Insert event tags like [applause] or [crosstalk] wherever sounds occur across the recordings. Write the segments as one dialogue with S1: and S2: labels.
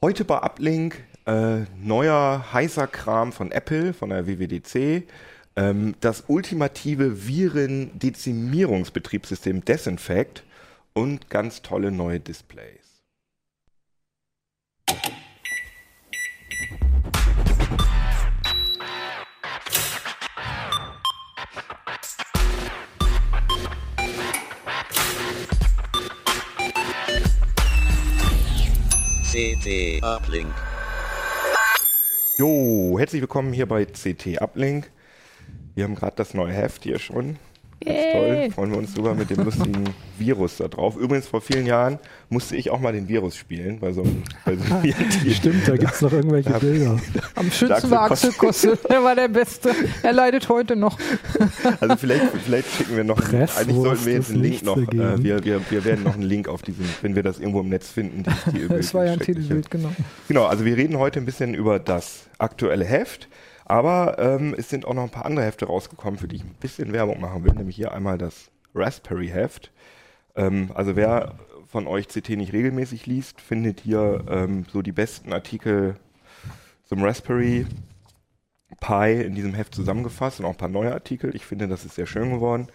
S1: Heute bei Uplink äh, neuer heißer Kram von Apple, von der WWDC. Ähm, das ultimative Viren-Dezimierungsbetriebssystem Desinfect und ganz tolle neue Displays.
S2: CT Uplink.
S1: Jo, herzlich willkommen hier bei CT Uplink. Wir haben gerade das neue Heft hier schon. Ganz toll, freuen wir uns drüber mit dem lustigen [laughs] Virus da drauf. Übrigens, vor vielen Jahren musste ich auch mal den Virus spielen bei so einem, bei so einem [laughs]
S3: Stimmt, da gibt es noch irgendwelche [laughs]
S1: Da-
S3: Bilder.
S4: Am schönsten war Axel Kossel. Er war der Beste. Er leidet heute noch.
S1: Also vielleicht, vielleicht schicken wir noch,
S3: Presswurst
S1: eigentlich sollten wir jetzt einen Link noch, äh, wir, wir, wir werden noch einen Link auf diesen, wenn wir das irgendwo im Netz finden, die, die
S4: Das war ja ein Titelbild, genau.
S1: Genau, also wir reden heute ein bisschen über das aktuelle Heft, aber ähm, es sind auch noch ein paar andere Hefte rausgekommen, für die ich ein bisschen Werbung machen will, nämlich hier einmal das Raspberry Heft. Ähm, also wer von euch CT nicht regelmäßig liest, findet hier ähm, so die besten Artikel zum Raspberry Pi in diesem Heft zusammengefasst und auch ein paar neue Artikel. Ich finde, das ist sehr schön geworden.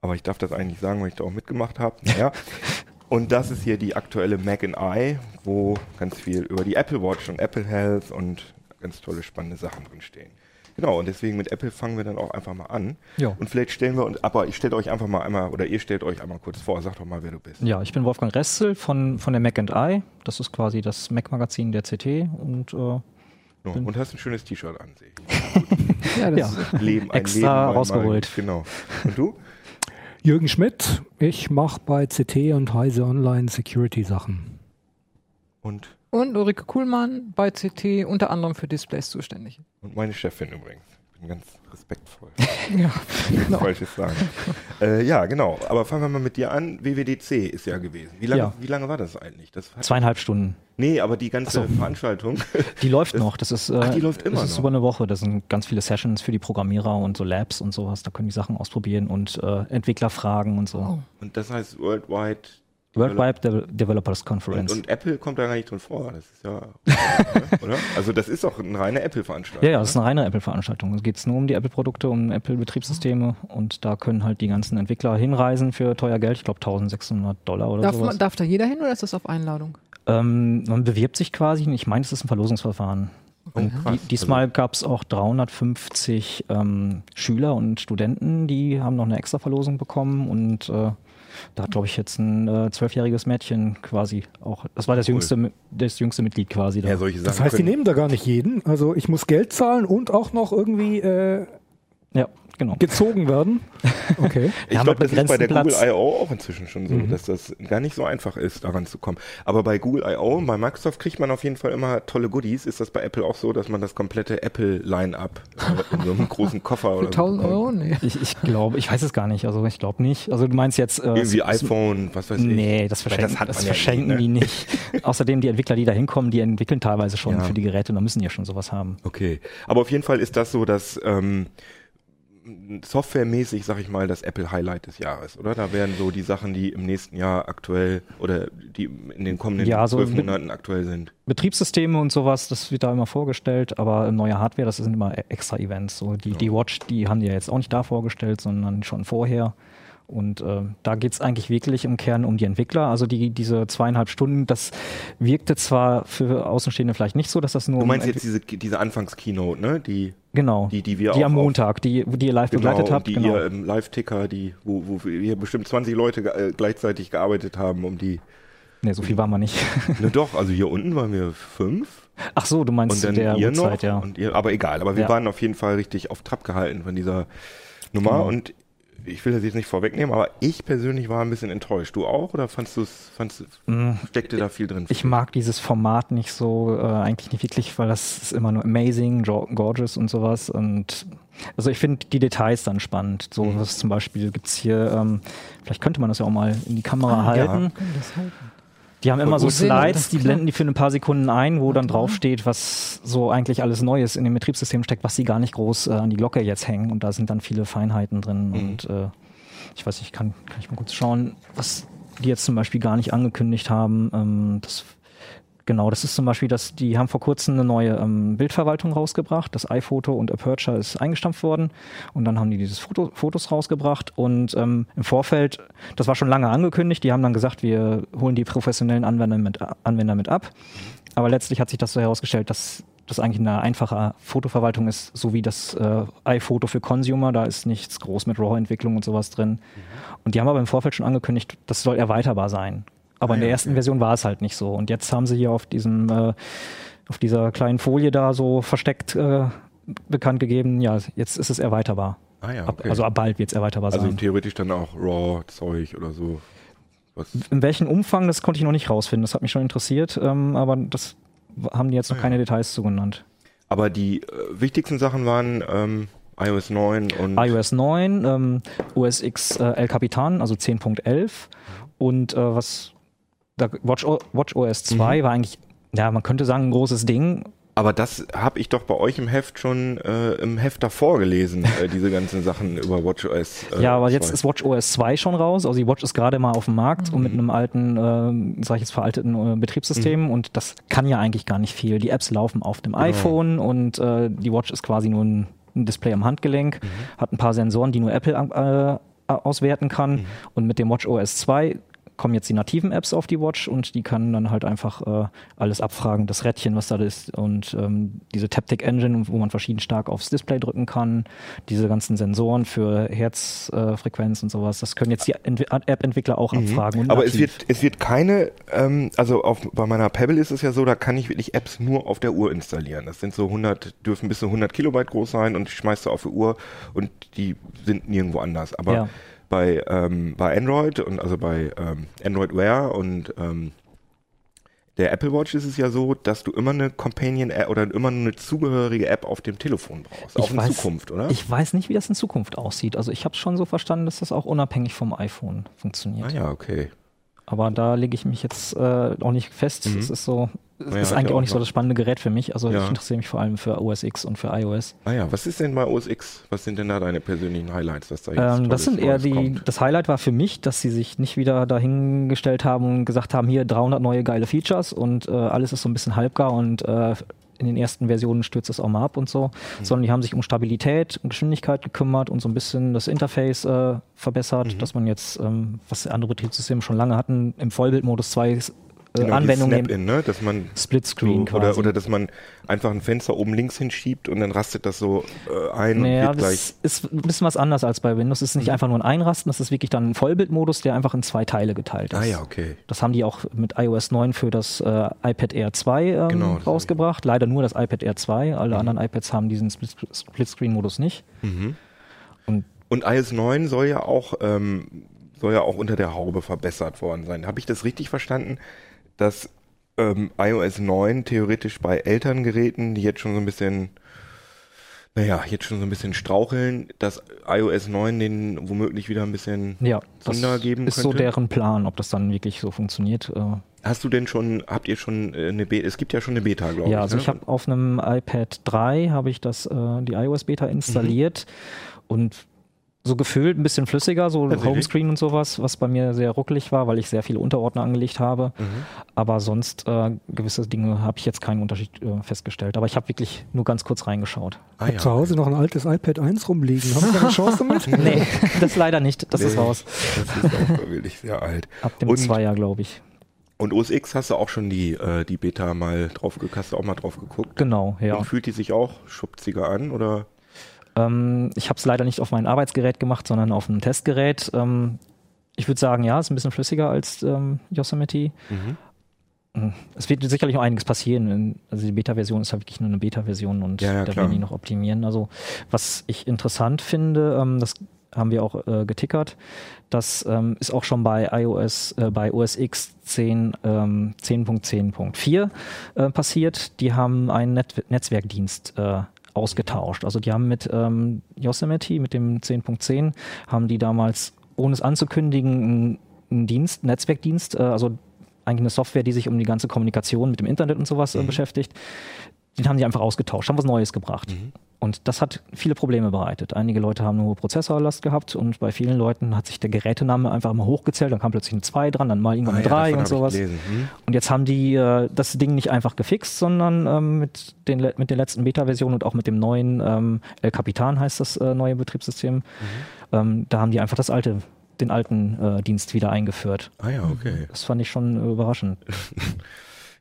S1: Aber ich darf das eigentlich nicht sagen, weil ich da auch mitgemacht habe. Naja. [laughs] Und das ist hier die aktuelle Mac and I, wo ganz viel über die Apple Watch und Apple Health und ganz tolle spannende Sachen drin stehen. Genau, und deswegen mit Apple fangen wir dann auch einfach mal an.
S5: Ja.
S1: Und vielleicht stellen wir uns, aber ich stelle euch einfach mal einmal, oder ihr stellt euch einmal kurz vor, sag doch mal, wer du bist.
S5: Ja, ich bin Wolfgang Reszel von, von der Mac and I. Das ist quasi das Mac-Magazin der CT. Und äh,
S1: und hast ein schönes T-Shirt an, sehe ich.
S4: Ja, das
S5: ja,
S4: ist
S1: Leben, ein
S5: Extra
S1: Leben
S5: rausgeholt.
S1: Genau. Und du?
S3: Jürgen Schmidt, ich mache bei CT und Heise Online Security Sachen.
S1: Und,
S4: Und Ulrike Kuhlmann bei CT unter anderem für Displays zuständig.
S1: und meine Chefin übrigens. Ich bin ganz respektvoll. [laughs]
S4: Ja, genau.
S1: Falsches sagen. äh, ja, genau. Aber fangen wir mal mit dir an. WWDC ist ja gewesen. Wie lange,
S5: Ja.
S1: wie lange war das eigentlich? Das
S5: zweieinhalb Stunden.
S1: nee, aber die ganze
S5: so.
S1: Veranstaltung. [laughs]
S5: Die läuft noch. Das ist, äh,
S1: Ach, die läuft immer
S5: Das ist
S1: noch.
S5: über eine Woche. Das sind ganz viele Sessions für die Programmierer und so Labs und sowas. Da können die Sachen ausprobieren und äh, Entwickler fragen und so.
S4: Oh.
S1: Und das heißt Worldwide.
S5: Worldwide De Developers
S1: Und,
S5: Conference.
S1: und Apple kommt da gar nicht drin vor. Das ist ja. [laughs] oder? Also, das ist doch eine reine Apple-Veranstaltung.
S5: ja, ja, das ist eine reine Apple-Veranstaltung. Es geht nur um die Apple-Produkte, um Apple-Betriebssysteme und da können halt die ganzen Entwickler hinreisen für teuer Geld. Ich glaube 1600 Dollar oder
S4: Darf,
S5: sowas.
S4: man, darf da jeder hin oder ist das auf Einladung?
S5: Ähm, man bewirbt sich quasi, und ich meine, es ist ein Verlosungsverfahren.
S1: Oh, krass.
S5: Die, diesmal gab es auch 350 ähm, Schüler und Studenten, die haben noch eine extra Verlosung bekommen und äh, da hat, glaube ich, jetzt ein äh, zwölfjähriges Mädchen quasi auch, das war das
S1: Cool.
S5: jüngste, das jüngste Mitglied quasi da.
S1: Ja, solche Sachen.
S3: Das heißt, die nehmen da gar nicht jeden. Also ich muss Geld zahlen und auch noch irgendwie äh,
S5: ja, genau.
S3: gezogen werden. Okay. [laughs]
S1: Ich glaube, das ist bei der
S5: begrenzten
S1: Google
S5: Platz.
S1: I.O. auch inzwischen schon so, dass das gar nicht so einfach ist, daran zu kommen. Aber bei Google I.O., bei Microsoft kriegt man auf jeden Fall immer tolle Goodies. Ist das bei Apple auch so, dass man das komplette Apple-Line-Up äh, in so einem großen Koffer [laughs] oder
S4: Für 1000
S1: so
S4: Euro? Nee.
S5: Ich, ich glaube, ich weiß es gar nicht, also ich glaube nicht. Also du meinst jetzt... Äh,
S1: Irgendwie iPhone, was weiß ich.
S5: Nee, das verschenken,
S1: das hat
S5: das
S1: man ja
S5: verschenken
S1: nie, ne?
S5: die nicht. [laughs] Außerdem die Entwickler, die da hinkommen, die entwickeln teilweise schon
S1: Ja.
S5: für die Geräte und da müssen die ja schon sowas haben.
S1: Okay. Aber auf jeden Fall ist das so, dass ähm, softwaremäßig, sag ich mal, das Apple Highlight des Jahres, oder? Da werden so die Sachen, die im nächsten Jahr aktuell oder die in den kommenden
S5: Ja, so
S1: zwölf Monaten aktuell sind.
S5: Betriebssysteme und sowas, das wird da immer vorgestellt, aber neue Hardware, das sind immer extra Events. So die, die Watch, die haben die ja jetzt auch nicht da vorgestellt, sondern schon vorher. Und äh, da geht's eigentlich wirklich im Kern um die Entwickler. Also die, diese zweieinhalb Stunden, das wirkte zwar für Außenstehende vielleicht nicht so, dass das nur
S1: Du
S5: um
S1: meinst
S5: Entwi-
S1: jetzt diese, diese Anfangs-Keynote, ne? Die,
S5: genau,
S1: die, die wir
S5: die
S1: auch
S5: am Montag, die, die ihr live begleitet
S1: genau,
S5: habt.
S1: die
S5: Genau.
S1: ihr im Live-Ticker, die, wo, wo hier bestimmt 20 Leute ge- äh, gleichzeitig gearbeitet haben, um die.
S5: Nee, so viel waren wir nicht. [laughs]
S1: Ne, doch, also hier unten waren wir fünf
S5: Ach so, du meinst
S1: und dann
S5: der
S1: ihr noch.
S5: Uhrzeit, ja.
S1: Und ihr, aber egal, aber wir
S5: Ja.
S1: waren auf jeden Fall richtig auf Trab gehalten von dieser Nummer
S5: Genau.
S1: und ich will das jetzt nicht vorwegnehmen, aber ich persönlich war ein bisschen enttäuscht. Du auch oder fandst du es, fandst, du-
S5: Mm,
S1: steckte da viel drin?
S5: Ich mag dieses Format nicht so, äh, eigentlich nicht wirklich, weil das ist immer nur amazing, gorgeous und sowas. Und also ich finde die Details dann spannend. So
S1: Mhm.
S5: was zum Beispiel gibt's hier, ähm, vielleicht könnte man das ja auch mal in die Kamera
S1: Ah, ja.
S5: halten.
S4: Können das halten?
S5: Die haben immer so. Slides, die blenden die für ein paar Sekunden ein, wo dann draufsteht, was so eigentlich alles Neues in dem Betriebssystem steckt, was sie gar nicht groß äh, an die Glocke jetzt hängen. Und da sind dann viele Feinheiten drin.
S1: Mhm.
S5: Und äh, ich weiß nicht, kann, kann ich mal kurz schauen, was die jetzt zum Beispiel gar nicht angekündigt haben. Ähm, das Genau, das ist zum Beispiel, dass die haben vor kurzem eine neue ähm, Bildverwaltung rausgebracht. Das iPhoto und Aperture ist eingestampft worden und dann haben die dieses Foto, Fotos rausgebracht und ähm, im Vorfeld, das war schon lange angekündigt, die haben dann gesagt, wir holen die professionellen Anwender mit, Anwender mit ab. Aber letztlich hat sich das so herausgestellt, dass das eigentlich eine einfache Fotoverwaltung ist, so wie das äh, iPhoto für Consumer. Da ist nichts groß mit RAW-Entwicklung und sowas drin. Und die haben aber im Vorfeld schon angekündigt, das soll erweiterbar sein. Aber in der ersten Version war es halt nicht so. Und jetzt haben sie hier auf diesem, äh, auf dieser kleinen Folie da so versteckt äh, bekannt gegeben, ja, jetzt ist es erweiterbar.
S1: Ah ja,
S5: Ab,
S1: okay.
S5: also ab bald wird es erweiterbar
S1: also
S5: sein.
S1: theoretisch dann auch RAW-Zeug oder so. Was?
S5: In welchem Umfang, das konnte ich noch nicht rausfinden. Das hat mich schon interessiert, ähm, aber das haben die jetzt noch
S1: Ah ja.
S5: keine Details zu genannt.
S1: Aber die äh, wichtigsten Sachen waren ähm, iOS 9 und
S5: iOS 9, ähm, OS X äh, El Capitan, also 10.11 und äh, was da, Watch, Watch OS 2 war eigentlich, ja, man könnte sagen, ein großes Ding.
S1: Aber das habe ich doch bei euch im Heft schon äh, im Heft davor gelesen, äh, [laughs] diese ganzen Sachen über WatchOS. Äh,
S5: ja, aber jetzt
S1: 2.
S5: ist Watch OS 2 schon raus. Also die Watch ist gerade mal auf dem Markt und mit einem alten, äh, sag ich jetzt veralteten äh, Betriebssystem und das kann ja eigentlich gar nicht viel. Die Apps laufen auf dem iPhone und äh, die Watch ist quasi nur ein, ein Display am Handgelenk, hat ein paar Sensoren, die nur Apple äh, auswerten kann und mit dem Watch OS 2 kommen jetzt die nativen Apps auf die Watch und die kann dann halt einfach äh, alles abfragen, das Rädchen, was da ist und ähm, diese Taptic Engine, wo man verschieden stark aufs Display drücken kann, diese ganzen Sensoren für Herzfrequenz äh, und sowas, das können jetzt die Entwi App-Entwickler auch abfragen.
S1: Mhm. Aber es wird, es wird keine, ähm, also auf, bei meiner Pebble ist es ja so, da kann ich wirklich Apps nur auf der Uhr installieren. Das sind so 100, dürfen bis zu 100 Kilobyte groß sein und die schmeißt du auf die Uhr und die sind nirgendwo anders. Aber
S5: Ja.
S1: Bei, ähm, bei Android und also bei ähm, Android Wear und ähm, der Apple Watch ist es ja so, dass du immer eine Companion App oder immer eine zugehörige App auf dem Telefon brauchst. Auch
S5: Ich
S1: in
S5: weiß-
S1: Zukunft, oder?
S5: Ich weiß nicht, wie das in Zukunft aussieht. Also ich habe schon so verstanden, dass das auch unabhängig vom iPhone funktioniert.
S1: ah ja, okay.
S5: Aber da lege ich mich jetzt äh, auch nicht fest. Es ist so,
S1: Mhm. Ja,
S5: ist eigentlich auch nicht so
S1: noch-
S5: das spannende Gerät für mich. Also
S1: Ja.
S5: ich interessiere mich vor allem für OS X und für iOS.
S1: Ah ja, was ist denn bei OS X? Was sind denn da deine persönlichen Highlights, was da jetzt
S5: Ähm, das sind eher die,
S1: kommt?
S5: das Highlight war für mich, dass sie sich nicht wieder dahingestellt haben und gesagt haben, hier 300 neue geile Features und äh, alles ist so ein bisschen halbgar und äh, in den ersten Versionen stürzt es auch mal ab und so,
S1: Mhm.
S5: sondern die haben sich um Stabilität und Geschwindigkeit gekümmert und so ein bisschen das Interface äh, verbessert,
S1: Mhm.
S5: dass man jetzt, ähm, was andere Betriebssysteme schon lange hatten, im Vollbildmodus zwei äh,
S1: Genau,
S5: nehmen.
S1: Snap-in, ne? dass man
S5: Splitscreen
S1: so, oder,
S5: quasi.
S1: oder dass man einfach ein Fenster oben links hinschiebt und dann rastet das so äh, ein
S5: Naja,
S1: und wird gleich.
S5: das ist ein bisschen was anders als bei Windows. Es ist
S1: Mhm.
S5: nicht einfach nur ein Einrasten, das ist wirklich dann ein Vollbildmodus, der einfach in zwei Teile geteilt ist.
S1: Ah ja, okay.
S5: Das haben die auch mit iOS 9 für das äh, iPad Air 2 ähm,
S1: Genau, das
S5: rausgebracht. Leider nur das iPad Air 2. Alle
S1: Mhm.
S5: anderen iPads haben diesen Split- Splitscreen-Modus nicht. Und
S1: Und iOS 9 soll ja auch ähm, soll ja auch unter der Haube verbessert worden sein. Habe ich das richtig verstanden, dass ähm, iOS 9 theoretisch bei älteren Geräten, die jetzt schon so ein bisschen naja, jetzt schon so ein bisschen straucheln, dass iOS 9 den womöglich wieder ein bisschen
S5: ja, das
S1: Zunder geben
S5: ist so
S1: könnte?
S5: deren Plan, ob das dann wirklich so funktioniert. Äh,
S1: Hast du denn schon, habt ihr schon äh, eine Beta? Es gibt ja schon eine Beta, glaube ich.
S5: ja, also
S1: ne?
S5: ich habe auf einem iPad 3 habe ich das äh, die iOS Beta installiert und so gefühlt ein bisschen flüssiger, so
S1: Tatsächlich?
S5: Homescreen und sowas, was bei mir sehr ruckelig war, weil ich sehr viele Unterordner angelegt habe.
S1: Mhm.
S5: Aber sonst äh, gewisse Dinge habe ich jetzt keinen Unterschied äh, festgestellt. Aber ich habe wirklich nur ganz kurz reingeschaut.
S1: Ah,
S3: Ich hab zu Hause noch ein altes iPad 1 rumliegen. Haben Sie eine Chance damit? [laughs] [laughs]
S5: Nee, das leider nicht. Das ist
S1: Nee,
S5: raus.
S1: Das ist auch wirklich sehr alt.
S5: Ab dem
S1: Und-
S5: Zweier, glaube ich.
S1: Und OS X hast du auch schon die, äh, die Beta mal drauf geguckt, hast du auch mal drauf geguckt?
S5: Genau, ja.
S1: Und fühlt die sich auch schubziger an oder?
S5: Ähm, ich habe es leider nicht auf mein Arbeitsgerät gemacht, sondern auf einem Testgerät. Ähm, ich würde sagen, ja, ist ein bisschen flüssiger als ähm, Yosemite.
S1: Mhm.
S5: Es wird sicherlich noch einiges passieren. Also die Beta-Version ist halt wirklich nur eine Beta-Version und
S1: Ja, ja,
S5: da werden die noch optimieren. Also was ich interessant finde, ähm, das haben wir auch äh, getickert, das ähm, ist auch schon bei iOS, äh, bei OS X 10, ähm, 10.10.4 äh, passiert. Die haben einen Net Netzwerkdienst äh, ausgetauscht. Also die haben mit ähm, Yosemite, mit dem 10.10, haben die damals, ohne es anzukündigen, einen, einen Dienst, einen Netzwerkdienst, äh, also eigentlich eine Software, die sich um die ganze Kommunikation mit dem Internet und sowas äh, beschäftigt. Den haben die einfach ausgetauscht, haben was Neues gebracht. Und das hat viele Probleme bereitet. Einige Leute haben eine hohe Prozessorlast gehabt und bei vielen Leuten hat sich der Gerätename einfach immer hochgezählt, dann kam plötzlich ein 2 dran, dann mal irgendwann
S1: Ah
S5: ein
S1: ja,
S5: 3
S1: davon
S5: und sowas.
S1: gelesen. Hm.
S5: Und jetzt haben die äh, das Ding nicht einfach gefixt, sondern ähm, mit, den, mit der letzten Beta-Version und auch mit dem neuen ähm, El Capitan heißt das äh, neue Betriebssystem,
S1: Mhm.
S5: ähm, da haben die einfach das alte, den alten äh, Dienst wieder eingeführt.
S1: Ah ja, okay.
S5: Das fand ich schon überraschend. [laughs]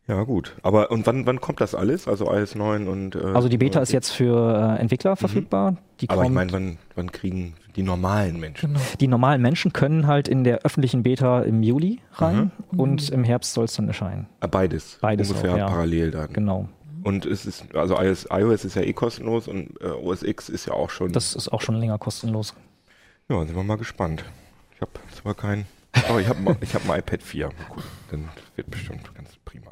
S1: Ja, gut. Aber und wann, wann kommt das alles? Also iOS 9 und äh,
S5: Also die Beta ist jetzt für äh, Entwickler verfügbar. Die,
S1: Mhm. Aber ich meine, wann, wann kriegen die normalen Menschen?
S4: Genau.
S5: die normalen Menschen können halt in der öffentlichen Beta im Juli rein
S1: Mhm.
S5: und im Herbst soll es dann erscheinen.
S1: Ah, Beides.
S5: Beides
S1: Ungefähr
S5: auch, ja.
S1: parallel dann.
S5: Genau.
S1: Und es ist, also iOS, iOS ist ja eh kostenlos und äh, OS X ist ja auch schon.
S5: Das ist auch schon länger kostenlos.
S1: ja, sind wir mal gespannt. Ich habe zwar kein, aber ich habe ich hab ein iPad 4. Mal gucken, dann wird bestimmt ganz prima.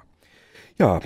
S1: Ja,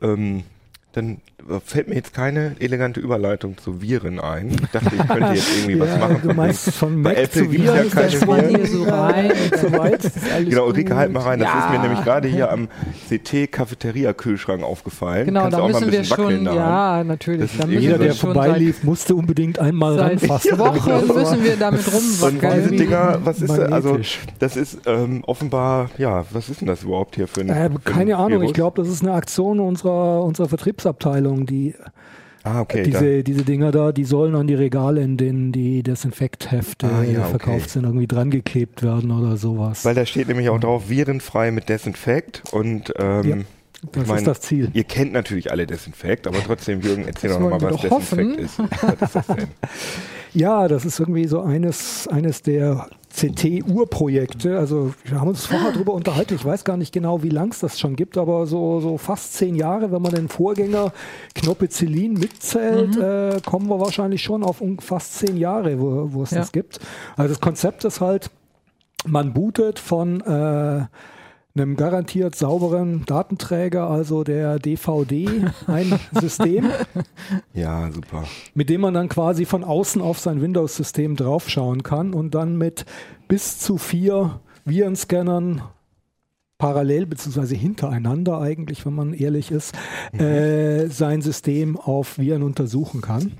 S1: ähm, dann fällt mir jetzt keine elegante Überleitung zu Viren ein. Ich dachte, ich könnte jetzt irgendwie was
S3: Ja,
S1: machen.
S3: du meinst von
S1: Bei
S3: Mac
S1: Apple
S3: zu
S1: ja
S3: Viren, ist
S1: keine
S3: das
S1: Viren.
S3: hier so rein und so weit. Das ist alles
S1: Genau,
S3: gut.
S1: Ulrike, halt mal rein. Das
S4: Ja.
S1: ist mir nämlich gerade hier am CT-Cafeteria-Kühlschrank aufgefallen.
S4: Genau,
S1: Kannst
S4: da
S1: auch mal ein
S4: müssen wir
S1: bisschen wackeln
S4: schon,
S1: daran.
S4: ja, natürlich. Müssen
S3: Jeder,
S4: wir
S3: der vorbeilief, musste unbedingt einmal ranfassen.
S4: seit Wochen [laughs] müssen wir damit
S1: Und diese
S4: rumwackeln.
S1: Dinger, was ist das? Also, das ist ähm, offenbar, ja, was ist denn das überhaupt hier für ein.
S3: Äh, keine Ahnung, ich glaube, das ist eine Aktion unserer, unserer Vertriebsabteilung, die
S1: Ah, okay.
S3: diese, diese Dinger da, die sollen an die Regale, in denen die Desinfekthefte
S1: Ah, ja, okay.
S3: verkauft sind, irgendwie dran geklebt werden oder sowas.
S1: weil da steht nämlich auch drauf, virenfrei mit Desinfekt und ähm,
S3: Ja, das
S1: ich mein,
S3: ist das Ziel.
S1: Ihr kennt natürlich alle Desinfekt, aber trotzdem, Jürgen, erzähl
S4: Das
S1: doch nochmal, was
S4: doch
S1: Desinfekt ist. [laughs] Was ist das denn?
S3: Ja, das ist irgendwie so eines, eines der CT-Urprojekte. Also wir haben uns vorher darüber unterhalten. Ich weiß gar nicht genau, wie lang es das schon gibt, aber so, so fast zehn Jahre, wenn man den Vorgänger Knopezelin mitzählt, äh, kommen wir wahrscheinlich schon auf um fast zehn Jahre, wo, wo es
S4: Ja.
S3: das gibt. Also das Konzept ist halt, man bootet von äh, einem garantiert sauberen Datenträger, also der DVD, ein [laughs] System
S1: Ja, super.
S3: mit dem man dann quasi von außen auf sein Windows-System draufschauen kann und dann mit bis zu vier Virenscannern parallel beziehungsweise hintereinander eigentlich, wenn man ehrlich ist, äh, sein System auf Viren untersuchen kann.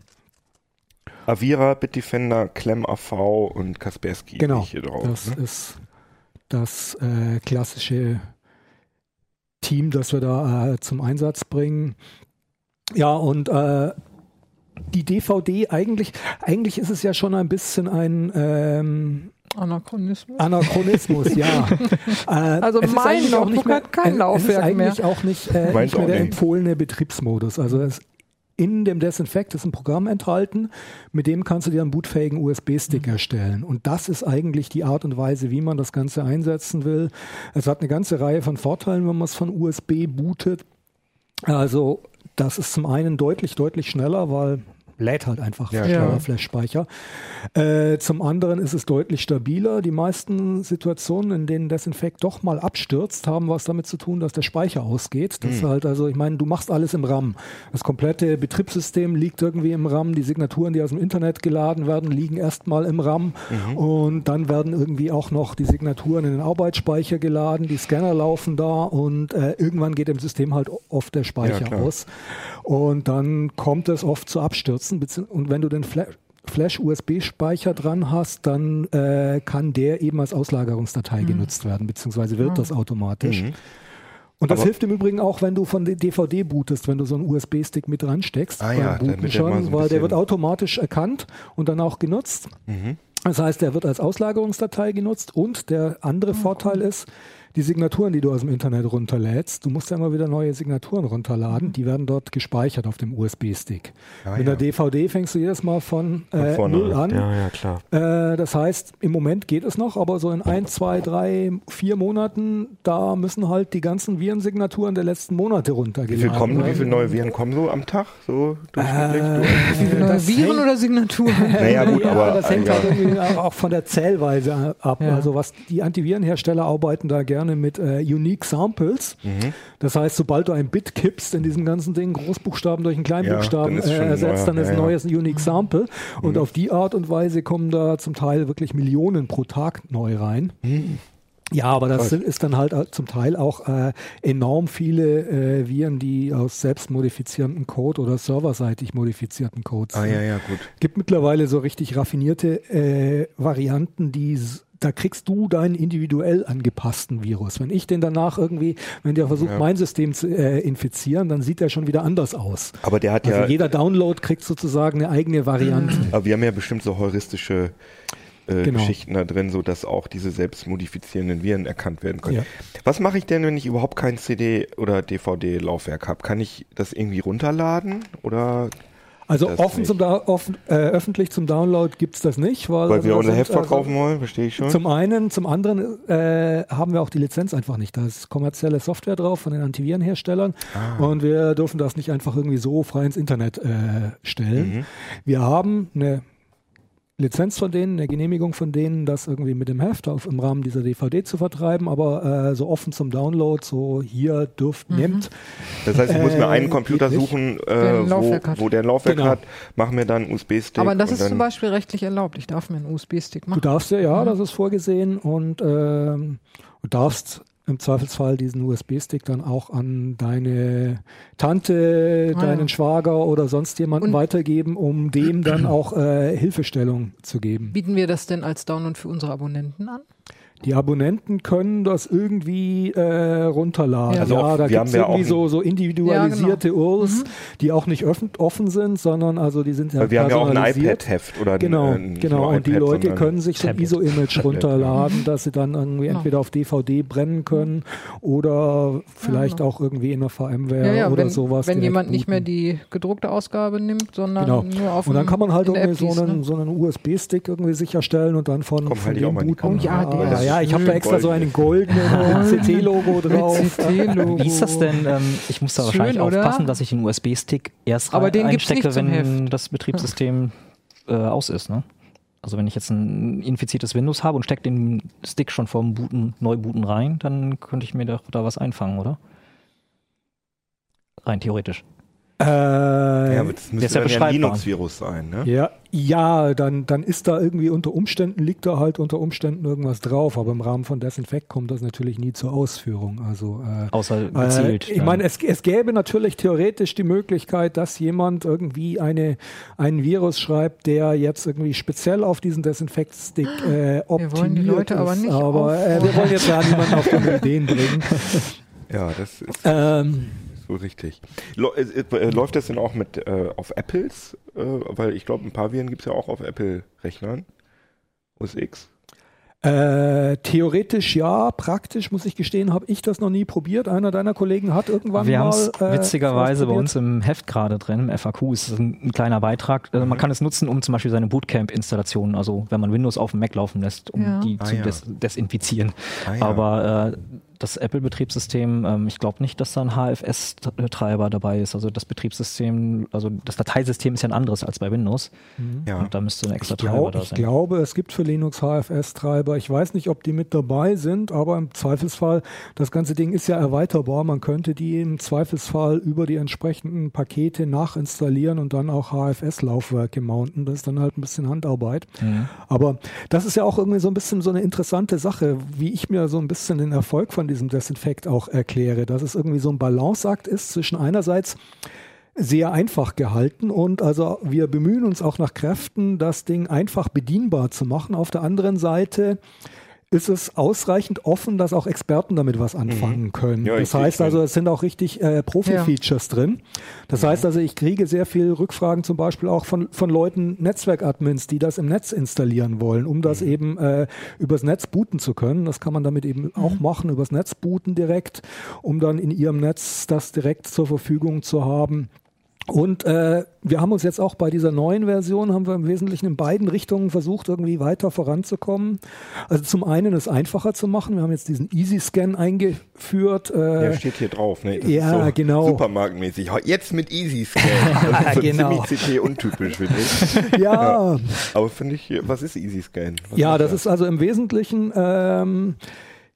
S1: Avira, Bitdefender, ClemmAV und Kaspersky
S3: Genau,
S1: hier drauf.
S3: Das
S1: ne?
S3: ist das äh, klassische Team, das wir da äh, zum Einsatz bringen. Ja, und äh, die DVD eigentlich, eigentlich ist es ja schon ein bisschen ein ähm,
S4: Anachronismus.
S3: Anachronismus, ja. [laughs] Äh,
S4: Also
S3: es
S4: mein Notebook hat kein
S3: es
S4: Laufwerk
S3: ist eigentlich
S4: mehr.
S3: auch nicht, äh, nicht mehr
S1: auch
S3: der
S1: nicht.
S3: empfohlene Betriebsmodus. Also es in dem Desinfekt ist ein Programm enthalten, mit dem kannst du dir einen bootfähigen USB-Stick
S4: Mhm.
S3: erstellen. Und das ist eigentlich die Art und Weise, wie man das Ganze einsetzen will. Es hat eine ganze Reihe von Vorteilen, wenn man es von USB bootet. Also das ist zum einen deutlich, deutlich schneller, weil lädt halt einfach
S1: Ja,
S4: klar.
S3: Flash-Speicher. Äh, zum anderen ist es deutlich stabiler. Die meisten Situationen, in denen Desinfekt doch mal abstürzt, haben was damit zu tun, dass der Speicher ausgeht. Das ist halt, also ich meine, du machst alles im RAM. Das komplette Betriebssystem liegt irgendwie im RAM. Die Signaturen, die aus dem Internet geladen werden, liegen erstmal im RAM. Und dann werden irgendwie auch noch die Signaturen in den Arbeitsspeicher geladen. Die Scanner laufen da und äh, irgendwann geht im System halt oft der Speicher
S1: klar.
S3: aus. Und dann kommt es oft zu Abstürzen. Bezieh- Und wenn du den Fla Flash-USB-Speicher dran hast, dann äh, kann der eben als Auslagerungsdatei genutzt werden, beziehungsweise wird das automatisch.
S1: Mhm.
S3: Und das
S1: Aber-
S3: hilft im Übrigen auch, wenn du von der DVD bootest, wenn du so einen USB-Stick mit dran steckst.
S1: Ah ja,
S3: beim Booten
S1: mal so
S3: schon, weil der wird automatisch erkannt und dann auch genutzt.
S1: Mhm.
S3: Das heißt, der wird als Auslagerungsdatei genutzt und der andere Vorteil ist, die Signaturen, die du aus dem Internet runterlädst, du musst ja immer wieder neue Signaturen runterladen, die werden dort gespeichert auf dem USB-Stick.
S1: Ah,
S3: Mit
S1: ja.
S3: der DVD fängst du jedes Mal von,
S1: Von
S3: äh,
S1: vorne
S3: Null an.
S1: Ja, ja, klar.
S3: Äh, das heißt, im Moment geht es noch, aber so in ein, zwei, drei, vier Monaten, da müssen halt die ganzen Virensignaturen der letzten Monate
S1: Wie
S3: runtergeladen
S1: viel, kommen, wie
S3: werden.
S1: viele neue Viren kommen so am Tag? So durchschnittlich?
S3: Äh,
S4: Neue
S3: das
S4: Viren
S3: hängt-
S4: oder Signaturen? [laughs]
S1: naja, gut,
S3: ja,
S1: aber
S3: das hängt halt irgendwie auch von der Zählweise ab.
S4: Ja.
S3: Also was die Antivirenhersteller arbeiten da gerne mit äh, Unique Samples.
S1: Mhm.
S3: Das heißt, sobald du ein Bit kippst in diesem ganzen Ding, Großbuchstaben durch einen Kleinbuchstaben
S1: Ja, dann ist
S3: äh, ersetzt, dann ist ein neues Unique Sample. Und auf die Art und Weise kommen da zum Teil wirklich Millionen pro Tag neu rein. Ja, aber das sind, ist dann halt zum Teil auch äh, enorm viele äh, Viren, die aus selbst modifizierendem Code oder serverseitig modifizierten Codes
S1: Ah
S3: sind.
S1: ja, ja, gut.
S3: gibt mittlerweile so richtig raffinierte äh, Varianten, die da kriegst du deinen individuell angepassten Virus. Wenn ich den danach irgendwie, wenn der versucht,
S1: Ja.
S3: mein System zu äh, infizieren, dann sieht der schon wieder anders aus.
S1: Aber der hat
S3: Also
S1: ja,
S3: jeder Download kriegt sozusagen eine eigene Variante. [clears throat]
S1: aber wir haben ja bestimmt so heuristische äh,
S3: Genau.
S1: Geschichten da drin, so dass auch diese selbstmodifizierenden Viren erkannt werden können.
S3: Ja.
S1: Was mache ich denn, wenn ich überhaupt kein CD oder DVD-Laufwerk habe? Kann ich das irgendwie runterladen oder
S3: Also
S1: Das
S3: offen
S1: nicht.
S3: zum offen, äh, öffentlich zum Download gibt's das nicht, weil,
S1: weil
S3: also
S1: wir unser
S3: sind,
S1: Heft
S3: also,
S1: verkaufen wollen? Verstehe ich schon.
S3: Zum einen, zum anderen äh, haben wir auch die Lizenz einfach nicht. Da ist kommerzielle Software drauf von den Antivirenherstellern
S1: Ah.
S3: und wir dürfen das nicht einfach irgendwie so frei ins Internet äh, stellen.
S1: Mhm.
S3: Wir haben eine Lizenz von denen, eine Genehmigung von denen, das irgendwie mit dem Heft auf, im Rahmen dieser DVD zu vertreiben, aber äh, so offen zum Download, so hier dürft,
S4: Mhm.
S3: nehmt.
S1: Das heißt, ich muss mir
S3: Äh,
S1: einen Computer
S3: geht nicht.
S1: suchen, äh, wo, wo der ein Laufwerk
S3: Genau.
S1: hat, mache mir dann einen USB-Stick.
S4: Aber das ist zum Beispiel rechtlich erlaubt. Ich darf mir einen USB-Stick
S3: Du
S4: machen.
S3: darfst ja, ja,
S4: Mhm.
S3: das ist vorgesehen und ähm, du darfst im Zweifelsfall diesen USB-Stick dann auch an deine Tante,
S4: Ah,
S3: deinen
S4: ja.
S3: Schwager oder sonst jemanden
S4: Und-
S3: weitergeben, um dem dann auch äh, Hilfestellung zu geben.
S4: Bieten wir das denn als Download für unsere Abonnenten an?
S3: Die Abonnenten können das irgendwie äh, runterladen.
S4: Ja.
S1: Also
S3: ja,
S1: auch-
S3: da gibt es
S1: haben ja
S3: irgendwie
S1: auch
S3: so, so individualisierte
S4: Ja,
S3: URLs,
S4: Mhm.
S3: die auch nicht öffn offen sind, sondern also die sind ja
S1: wir haben ja auch ein iPad-Heft oder ein,
S3: Genau,
S1: äh, nicht
S3: genau.
S1: nur
S3: Und die
S1: iPad,
S3: Leute können sich so ein. ISO-Image [laughs] runterladen, dass sie dann irgendwie
S4: Genau.
S3: entweder auf DVD brennen können oder vielleicht
S4: genau.
S3: auch irgendwie in der VMware
S4: Ja, ja,
S3: oder
S4: wenn,
S3: sowas.
S4: wenn jemand nicht mehr
S3: booten.
S4: die gedruckte Ausgabe nimmt, sondern
S3: Genau.
S4: nur auf
S3: Und dann kann man halt irgendwie
S4: App
S3: so einen,
S4: ne?
S3: so einen USB-Stick irgendwie sicherstellen und dann von,
S1: Komm,
S3: von
S1: halt
S3: dem booten.
S4: Oh ja, der
S3: ja, ich habe da extra so
S1: golden.
S3: einen goldenen [laughs] CT-Logo drauf.
S4: Mit CT-Logo.
S5: Wie ist das denn? Ähm, ich muss da
S4: Schön,
S5: wahrscheinlich
S4: oder?
S5: aufpassen, dass ich den USB-Stick erst
S4: Aber den
S5: einstecke, wenn das Betriebssystem äh, aus ist. Ne? Also wenn ich jetzt ein infiziertes Windows habe und stecke den Stick schon vorm Booten, Neubooten rein, dann könnte ich mir da, da was einfangen, oder? Rein theoretisch.
S3: Äh,
S1: Ja, aber das müsste
S5: ja
S1: dann ein. Linux-Virus sein, ne?
S3: Ja, ja, dann, dann ist da irgendwie unter Umständen, liegt da halt unter Umständen irgendwas drauf, aber im Rahmen von Desinfect kommt das natürlich nie zur Ausführung. Also äh,
S5: Außer gezielt.
S3: Äh, ich meine, es, es gäbe natürlich theoretisch die Möglichkeit, dass jemand irgendwie eine, einen Virus schreibt, der jetzt irgendwie speziell auf diesen Desinfect-Stick äh, optimiert
S4: wollen die Leute
S3: ist.
S4: aber nicht
S3: aber äh, wir wollen jetzt ja niemanden auf dumme Ideen bringen. [laughs]
S1: Ja, das ist
S3: Ähm,
S1: so richtig. Lo- äh, äh, läuft das denn auch mit äh, auf Apples? Äh, weil ich glaube, ein paar Viren gibt es ja auch auf Apple-Rechnern. OS X.
S3: Äh, theoretisch ja, praktisch muss ich gestehen, habe ich das noch nie probiert. Einer deiner Kollegen hat irgendwann
S5: wir haben
S3: mal.
S5: es
S3: äh,
S5: witzigerweise bei uns im Heft gerade drin, im FAQ, ist es ein, ein kleiner Beitrag. Also
S3: Mhm.
S5: man kann es nutzen, um zum Beispiel seine Bootcamp-Installation, also wenn man Windows auf dem Mac laufen lässt, um
S4: Ja.
S5: die
S1: Ah,
S5: zu
S1: ja.
S5: des, desinfizieren.
S1: Ah, ja.
S5: Aber äh, das Apple-Betriebssystem, ähm, ich glaube nicht, dass da ein HFS-Treiber dabei ist. Also das Betriebssystem, also das Dateisystem ist ja ein anderes als bei Windows.
S1: ja.
S5: Und da müsste ein extra
S3: Ich,
S5: Treiber
S3: glaub,
S5: da
S3: ich
S5: sein.
S3: glaube, es gibt für Linux HFS-Treiber. Ich weiß nicht, ob die mit dabei sind, aber im Zweifelsfall, das ganze Ding ist ja erweiterbar. Man könnte die im Zweifelsfall über die entsprechenden Pakete nachinstallieren und dann auch HFS-Laufwerke mounten. Das ist dann halt ein bisschen Handarbeit.
S5: Mhm.
S3: Aber das ist ja auch irgendwie so ein bisschen so eine interessante Sache, wie ich mir so ein bisschen den Erfolg von diesem Desinfekt auch erkläre, dass es irgendwie so ein Balanceakt ist zwischen einerseits sehr einfach gehalten und also wir bemühen uns auch nach Kräften, das Ding einfach bedienbar zu machen. Auf der anderen Seite ist es ausreichend offen, dass auch Experten damit was anfangen können.
S1: Mhm. Ja,
S3: das heißt also, es sind auch richtig äh, Profi-Features drin. Das heißt also, ich kriege sehr viel Rückfragen zum Beispiel auch von, von Leuten, Netzwerk-Admins, die das im Netz installieren wollen, um
S1: Mhm.
S3: das eben äh, übers Netz booten zu können. Das kann man damit eben auch machen, übers Netz booten direkt, um dann in ihrem Netz das direkt zur Verfügung zu haben. Und äh, wir haben uns jetzt auch bei dieser neuen Version, haben wir im Wesentlichen in beiden Richtungen versucht, irgendwie weiter voranzukommen. Also zum einen es einfacher zu machen. Wir haben jetzt diesen Easy Scan eingeführt. Äh,
S1: Ja, steht hier drauf, ne? Das
S3: ja,
S1: so
S3: genau.
S1: Supermarktmäßig. Jetzt mit Easy Scan. [laughs] Das ist so
S3: Genau.
S1: ziemlich CT-untypisch, finde ich.
S3: ja,
S1: Aber finde ich, was ist Easy Scan? Was
S3: Ja, das ist also im Wesentlichen, ähm,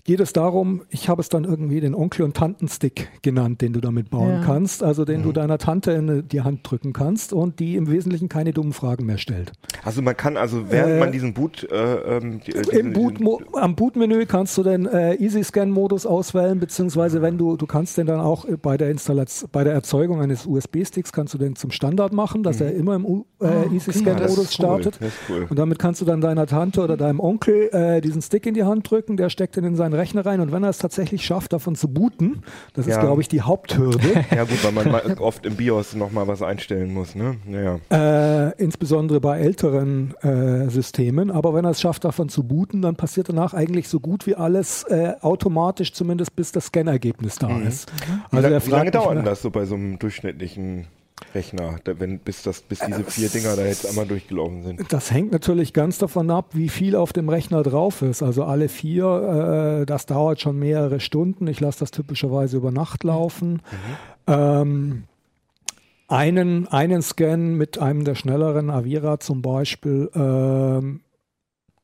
S3: geht es darum, ich habe es dann irgendwie den Onkel- und Tantenstick genannt, den du damit bauen
S4: Ja.
S3: kannst, also den
S1: Mhm.
S3: du deiner Tante in die Hand drücken kannst und die im Wesentlichen keine dummen Fragen mehr stellt.
S1: Also man kann also, während
S3: Äh,
S1: man diesen Boot, äh, ähm, die, äh,
S3: Im
S1: diesen-
S3: Boot am Bootmenü kannst du den äh, Easy-Scan-Modus auswählen, beziehungsweise wenn du, du kannst den dann auch äh, bei der Installation, bei der Erzeugung eines USB-Sticks kannst du den zum Standard machen, dass er immer im äh,
S4: Ah,
S1: das
S3: Easy-Scan-Modus
S1: cool,
S3: startet.
S1: Cool.
S3: Und damit kannst du dann deiner Tante oder deinem Onkel äh, diesen Stick in die Hand drücken, der steckt ihn in seinen Rechner rein und wenn er es tatsächlich schafft, davon zu booten, das ist,
S1: Ja.
S3: glaube ich, die Haupthürde, [laughs]
S1: Ja gut, weil man oft im BIOS nochmal was einstellen muss, ne? Naja.
S3: äh, insbesondere bei älteren äh, Systemen, aber wenn er es schafft, davon zu booten, dann passiert danach eigentlich so gut wie alles äh, automatisch, zumindest bis das Scannergebnis da ist.
S1: Wie,
S3: Also
S1: wie lange dauert das so bei so einem durchschnittlichen Rechner, wenn, bis, das, bis diese vier Dinger da jetzt einmal durchgelaufen sind?
S3: Das hängt natürlich ganz davon ab, wie viel auf dem Rechner drauf ist. Also alle vier, äh, das dauert schon mehrere Stunden. Ich lasse das typischerweise über Nacht laufen. Ähm, einen, einen Scan mit einem der schnelleren Avira zum Beispiel, ähm,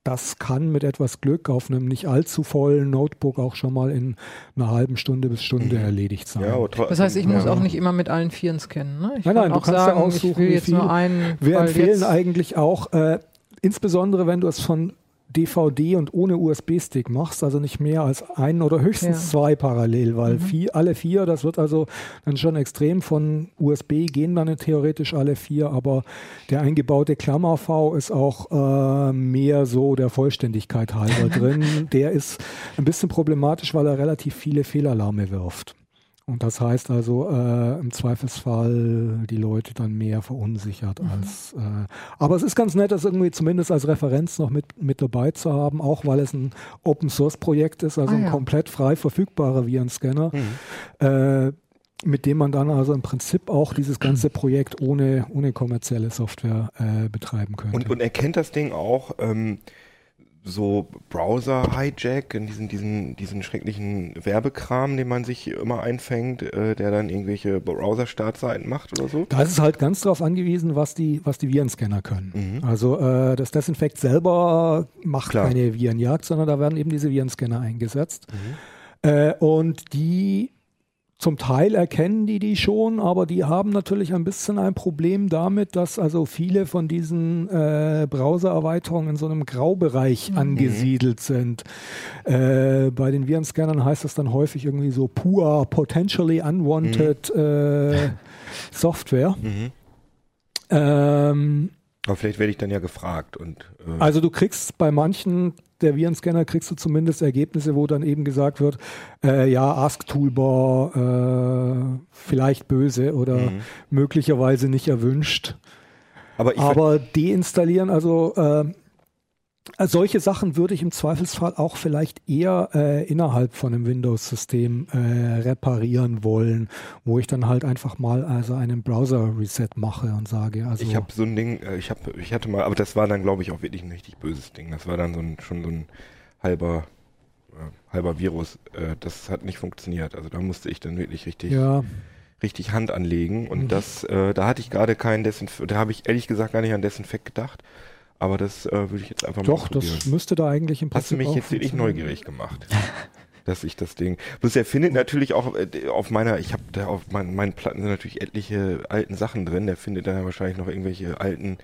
S3: das kann mit etwas Glück auf einem nicht allzu vollen Notebook auch schon mal in einer halben Stunde bis Stunde
S1: Mhm.
S3: erledigt sein.
S1: Ja,
S4: Das heißt, ich muss
S1: ja.
S4: auch nicht immer mit allen Vieren scannen. Ne? Ich
S3: Nein,
S4: kann
S3: nein, du
S4: auch
S3: kannst ja
S4: sagen,
S3: aussuchen,
S4: ich will
S3: wie
S4: jetzt
S3: viel.
S4: nur einen.
S3: Wir empfehlen eigentlich auch, äh, insbesondere wenn du es von DVD und ohne USB-Stick machst, also nicht mehr als einen oder höchstens
S4: Ja.
S3: zwei parallel, weil
S4: Mhm.
S3: vier, alle vier, das wird also dann schon extrem von USB gehen dann theoretisch alle vier, aber der eingebaute Klammer-V ist auch äh, mehr so der Vollständigkeit halber [laughs] drin. Der ist ein bisschen problematisch, weil er relativ viele Fehlalarme wirft. Und das heißt also äh, im Zweifelsfall die Leute dann mehr verunsichert als. Äh, aber es ist ganz nett, das irgendwie zumindest als Referenz noch mit, mit dabei zu haben, auch weil es ein Open Source Projekt ist, also
S4: Ah,
S3: ein
S4: ja.
S3: komplett frei verfügbarer Virenscanner,
S1: Mhm.
S3: äh, mit dem man dann also im Prinzip auch dieses ganze Projekt ohne, ohne kommerzielle Software äh, betreiben könnte.
S1: Und, und erkennt das Ding auch ähm, so Browser-Hijack, in diesen, diesen, diesen schrecklichen Werbekram, den man sich immer einfängt, äh, der dann irgendwelche Browser-Startseiten macht oder so?
S3: Da ist es halt ganz darauf angewiesen, was die, was die Virenscanner können.
S1: Mhm.
S3: Also äh, das Desinfekt selber macht
S1: Klar.
S3: keine Virenjagd, sondern da werden eben diese Virenscanner eingesetzt.
S1: Mhm.
S3: Äh, und die zum Teil erkennen die die schon, aber die haben natürlich ein bisschen ein Problem damit, dass also viele von diesen äh, Browser-Erweiterungen in so einem Graubereich angesiedelt sind. Äh, bei den Virenscannern heißt das dann häufig irgendwie so pur, potentially unwanted äh, [laughs] Software.
S1: Mhm.
S3: Ähm,
S1: Aber vielleicht werde ich dann ja gefragt und äh,
S3: also du kriegst bei manchen der Virenscanner kriegst du zumindest Ergebnisse, wo dann eben gesagt wird, äh, ja, Ask Toolbar äh, vielleicht böse oder
S1: Mhm.
S3: möglicherweise nicht erwünscht.
S1: aber ich
S3: Aber deinstallieren, also äh, solche Sachen würde ich im Zweifelsfall auch vielleicht eher äh, innerhalb von einem Windows-System äh, reparieren wollen, wo ich dann halt einfach mal also einen Browser-Reset mache und sage, also
S1: Ich habe so ein Ding, äh, ich habe, ich hatte mal, aber das war dann, glaube ich, auch wirklich ein richtig böses Ding. Das war dann so ein, schon so ein halber, äh, halber Virus. Äh, das hat nicht funktioniert. Also da musste ich dann wirklich richtig,
S3: ja,
S1: richtig Hand anlegen. Und
S3: Mhm.
S1: das, äh, da hatte ich gerade keinen Desinfekt, da habe ich ehrlich gesagt gar nicht an Desinfekt gedacht. Aber das äh, würde ich jetzt einfach
S3: doch,
S1: mal
S3: das
S1: probieren.
S3: müsste da eigentlich im
S1: Hast du
S3: Prinzip
S1: mich jetzt wirklich neugierig gemacht. [laughs] dass ich das Ding. Bloß er findet natürlich auch äh, auf meiner, ich habe da auf mein, meinen Platten sind natürlich etliche alten Sachen drin. Der findet dann ja wahrscheinlich noch irgendwelche alten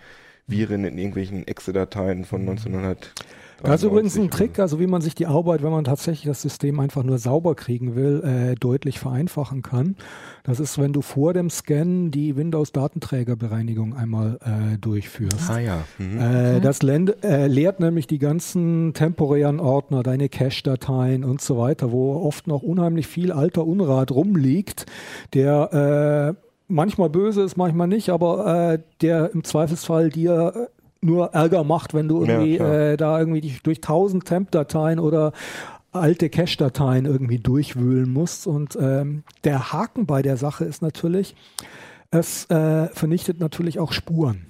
S1: Viren in irgendwelchen Exe-Dateien von 1900.
S3: Das ist übrigens ein Trick, also wie man sich die Arbeit, wenn man tatsächlich das System einfach nur sauber kriegen will, äh, deutlich vereinfachen kann. Das ist, wenn du vor dem Scan die Windows-Datenträgerbereinigung einmal äh, durchführst.
S1: Ah ja. Mhm.
S3: Äh, das lend, äh, leert nämlich die ganzen temporären Ordner, deine Cache-Dateien und so weiter, wo oft noch unheimlich viel alter Unrat rumliegt, der äh, manchmal böse ist, manchmal nicht, aber äh, der im Zweifelsfall dir äh, nur Ärger macht, wenn du
S1: Ja,
S3: irgendwie
S1: klar.
S3: äh, da irgendwie dich durch tausend Temp-Dateien oder alte Cache-Dateien irgendwie durchwühlen musst. Und ähm, der Haken bei der Sache ist natürlich, es äh, vernichtet natürlich auch Spuren.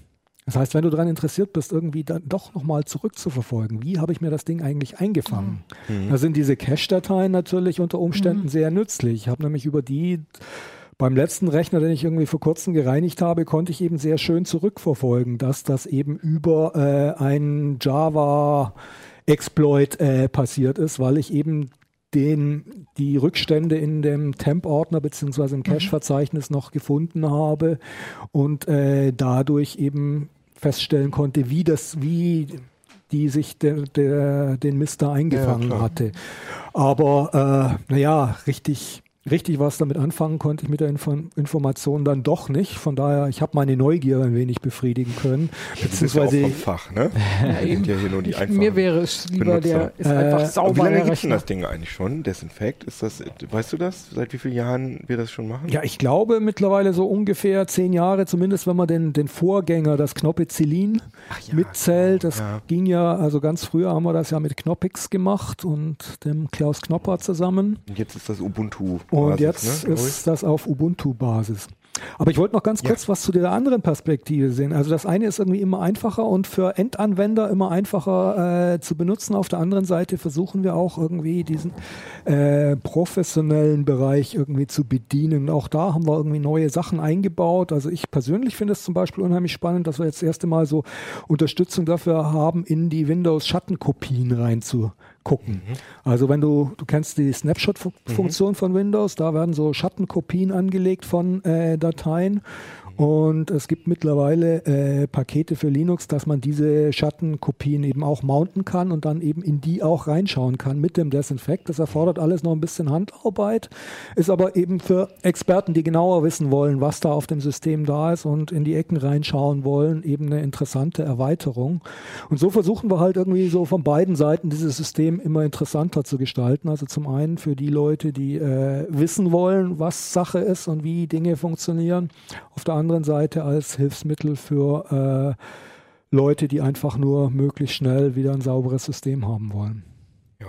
S3: Das heißt, wenn du daran interessiert bist, irgendwie dann doch nochmal zurückzuverfolgen, wie habe ich mir das Ding eigentlich eingefangen?
S1: Mhm.
S3: Da sind diese Cache-Dateien natürlich unter Umständen sehr nützlich. Ich habe nämlich über die beim letzten Rechner, den ich irgendwie vor kurzem gereinigt habe, konnte ich eben sehr schön zurückverfolgen, dass das eben über äh, einen Java Exploit äh, passiert ist, weil ich eben den, die Rückstände in dem Temp-Ordner beziehungsweise im Cache-Verzeichnis noch gefunden habe und äh, dadurch eben feststellen konnte, wie das, wie die sich der, der, den Mist da eingefangen
S1: klar.
S3: hatte. Aber äh, naja, richtig, richtig was damit anfangen konnte ich mit der Info Information dann doch nicht. Von daher, ich habe meine Neugier ein wenig befriedigen können.
S1: Das ist ja auch
S3: Beziehungsweise
S1: vom Fach, ne? [laughs]
S4: Ja,
S1: hier nur die
S4: ich, mir wäre es lieber, der
S1: Benutzer.
S4: ist
S3: Äh,
S4: einfach sauber.
S1: wie lange
S4: der
S1: gibt denn das Ding eigentlich schon? Desinfekt? Ist das, weißt du das? Seit wie vielen Jahren wir das schon machen?
S3: Ja, ich glaube mittlerweile so ungefähr zehn Jahre, zumindest wenn man den, den Vorgänger, das Knoppezilin,
S1: ja,
S3: mitzählt. Das
S1: ja.
S3: ging ja, also ganz früher haben wir das ja mit Knoppix gemacht und dem Klaus Knopper zusammen.
S1: Und jetzt ist das Ubuntu.
S3: Und
S1: Basis,
S3: jetzt
S1: ne,
S3: ist das auf Ubuntu-Basis. Aber ich wollte noch ganz
S1: Ja.
S3: kurz was zu der anderen Perspektive sehen. Also das eine ist irgendwie immer einfacher und für Endanwender immer einfacher äh, zu benutzen. Auf der anderen Seite versuchen wir auch irgendwie diesen äh, professionellen Bereich irgendwie zu bedienen. Auch da haben wir irgendwie neue Sachen eingebaut. Also ich persönlich finde es zum Beispiel unheimlich spannend, dass wir jetzt das erste Mal so Unterstützung dafür haben, in die Windows-Schattenkopien reinzugucken. Also wenn du, du kennst die Snapshot-Funktion von Windows, da werden so Schattenkopien angelegt von äh, Dateien. Und es gibt mittlerweile äh, Pakete für Linux, dass man diese Schattenkopien eben auch mounten kann und dann eben in die auch reinschauen kann mit dem Desinfekt. Das erfordert alles noch ein bisschen Handarbeit, ist aber eben für Experten, die genauer wissen wollen, was da auf dem System da ist und in die Ecken reinschauen wollen, eben eine interessante Erweiterung. Und so versuchen wir halt irgendwie so von beiden Seiten dieses System immer interessanter zu gestalten. Also zum einen für die Leute, die äh, wissen wollen, was Sache ist und wie Dinge funktionieren. Auf der anderen Seite als Hilfsmittel für äh, Leute, die einfach nur möglichst schnell wieder ein sauberes System haben wollen.
S1: Ja.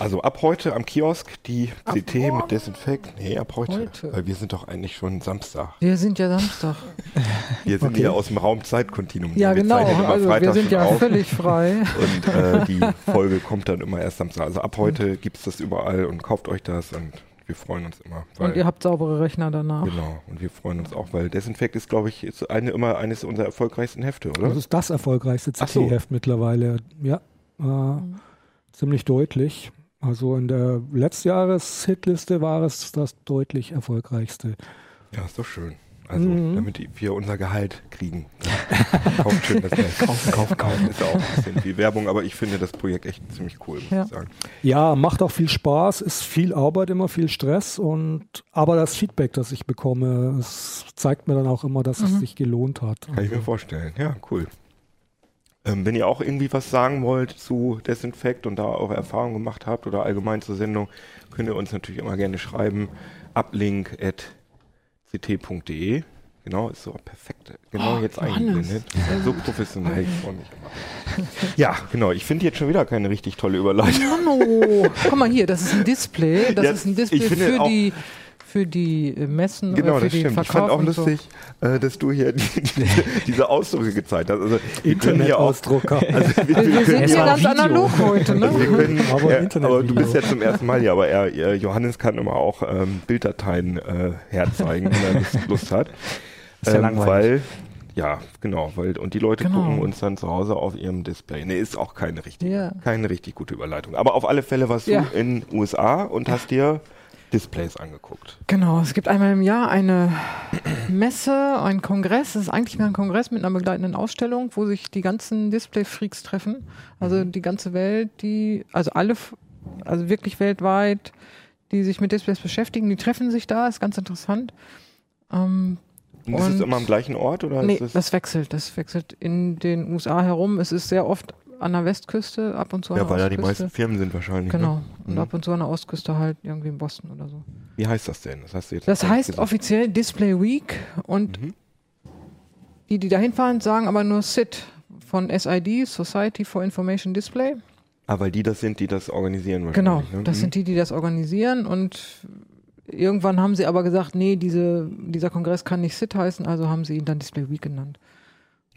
S1: Also ab heute am Kiosk die CT mit Desinfekt. Nee, ab heute.
S4: Heute.
S1: Weil wir sind doch eigentlich schon Samstag.
S4: Wir sind ja Samstag. [laughs]
S1: Wir sind
S3: Okay.
S1: hier aus dem Raum Zeitkontinuum.
S4: Ja,
S1: Wir
S4: genau. Also wir sind ja
S1: auf.
S4: völlig frei. [laughs]
S1: Und äh, die Folge kommt dann immer erst Samstag. Also ab heute gibt es das überall und kauft euch das und wir freuen uns immer. Weil,
S4: Und ihr habt saubere Rechner danach.
S1: genau, und wir freuen uns auch, weil Desinfekt ist, glaube ich, ist eine, immer eines unserer erfolgreichsten Hefte, oder?
S3: Das ist das erfolgreichste
S1: Ach so.
S3: CT-Heft mittlerweile. Ja, äh, ziemlich deutlich. Also in der Letztjahres-Hitliste war es das deutlich erfolgreichste.
S1: Ja, ist doch schön. Also,
S3: Mhm.
S1: damit wir unser Gehalt kriegen. [laughs] Kauft schön das Geld. Kaufen, kaufen, kaufen. Ist ja auch ein bisschen viel Werbung, aber ich finde das Projekt echt ziemlich cool, muss
S4: Ja.
S1: ich sagen.
S3: Ja, macht auch viel Spaß, ist viel Arbeit, immer viel Stress und aber das Feedback, das ich bekomme, es zeigt mir dann auch immer, dass es sich gelohnt hat.
S1: Kann ich mir vorstellen. Ja, cool. Ähm, wenn ihr auch irgendwie was sagen wollt zu Desinfekt und da eure Erfahrungen gemacht habt oder allgemein zur Sendung, könnt ihr uns natürlich immer gerne schreiben. uplink.ct.de Genau, ist so perfekt. Genau jetzt eingeblendet. So professionell, ich freue mich. Ja, genau. Ich finde jetzt schon wieder keine richtig tolle Überleitung.
S4: Guck mal hier, das ist ein Display. Das
S1: Ja,
S4: ist ein Display für
S1: auch-
S4: die für die äh, Messen
S1: Genau,
S4: oder für
S1: das
S4: den
S1: stimmt. Ich
S4: Verkauf
S1: fand auch
S4: und so.
S1: lustig, äh, dass du hier die, diese, diese Ausdrücke gezeigt hast. Also, wir können hier auch,
S3: Internetausdrucker. [laughs]
S1: also wir,
S4: Wir, wir sind hier ganz analog heute, ne?
S1: Also wir können,
S3: Aber
S1: er,
S3: Internet-
S1: aber du bist ja zum ersten Mal hier, aber er, Johannes kann immer auch ähm, Bilddateien äh, herzeigen, wenn er Lust, [laughs] Lust hat.
S5: Ist ja langweilig.
S1: Weil, ja, genau, weil, und die Leute
S4: Genau.
S1: gucken uns dann zu Hause auf ihrem Display. Nee, ist auch keine richtig,
S4: Ja.
S1: keine richtig gute Überleitung. Aber auf alle Fälle warst
S4: Ja.
S1: du in USA und hast dir Displays angeguckt.
S4: Genau, es gibt einmal im Jahr eine [clears throat] Messe, ein Kongress. Es ist eigentlich ein Kongress mit einer begleitenden Ausstellung, wo sich die ganzen Display-Freaks treffen. Also die ganze Welt, die, also alle, also wirklich weltweit, die sich mit Displays beschäftigen, die treffen sich da, ist ganz interessant. Ähm,
S1: Und ist es immer am gleichen Ort oder
S4: nee,
S1: es
S4: das wechselt, das wechselt in den USA herum. Es ist sehr oft an der Westküste, ab und zu an
S1: ja,
S4: der
S1: weil da die
S4: Ostküste.
S1: meisten Firmen sind wahrscheinlich.
S4: Genau.
S1: Ne?
S4: Und
S1: Mhm.
S4: ab und zu an der Ostküste halt irgendwie in Boston oder so.
S1: Wie heißt das denn? Das du jetzt
S4: Das heißt
S1: gesagt.
S4: offiziell Display Week und
S1: Mhm.
S4: die, die da hinfahren, sagen aber nur SID von SID, Society for Information Display.
S1: Ah, weil die das sind, die das organisieren
S4: Genau,
S1: wahrscheinlich. ne?
S4: das
S1: Mhm.
S4: sind die, die das organisieren und irgendwann haben sie aber gesagt, nee, diese, dieser Kongress kann nicht SID heißen, also haben sie ihn dann Display Week genannt.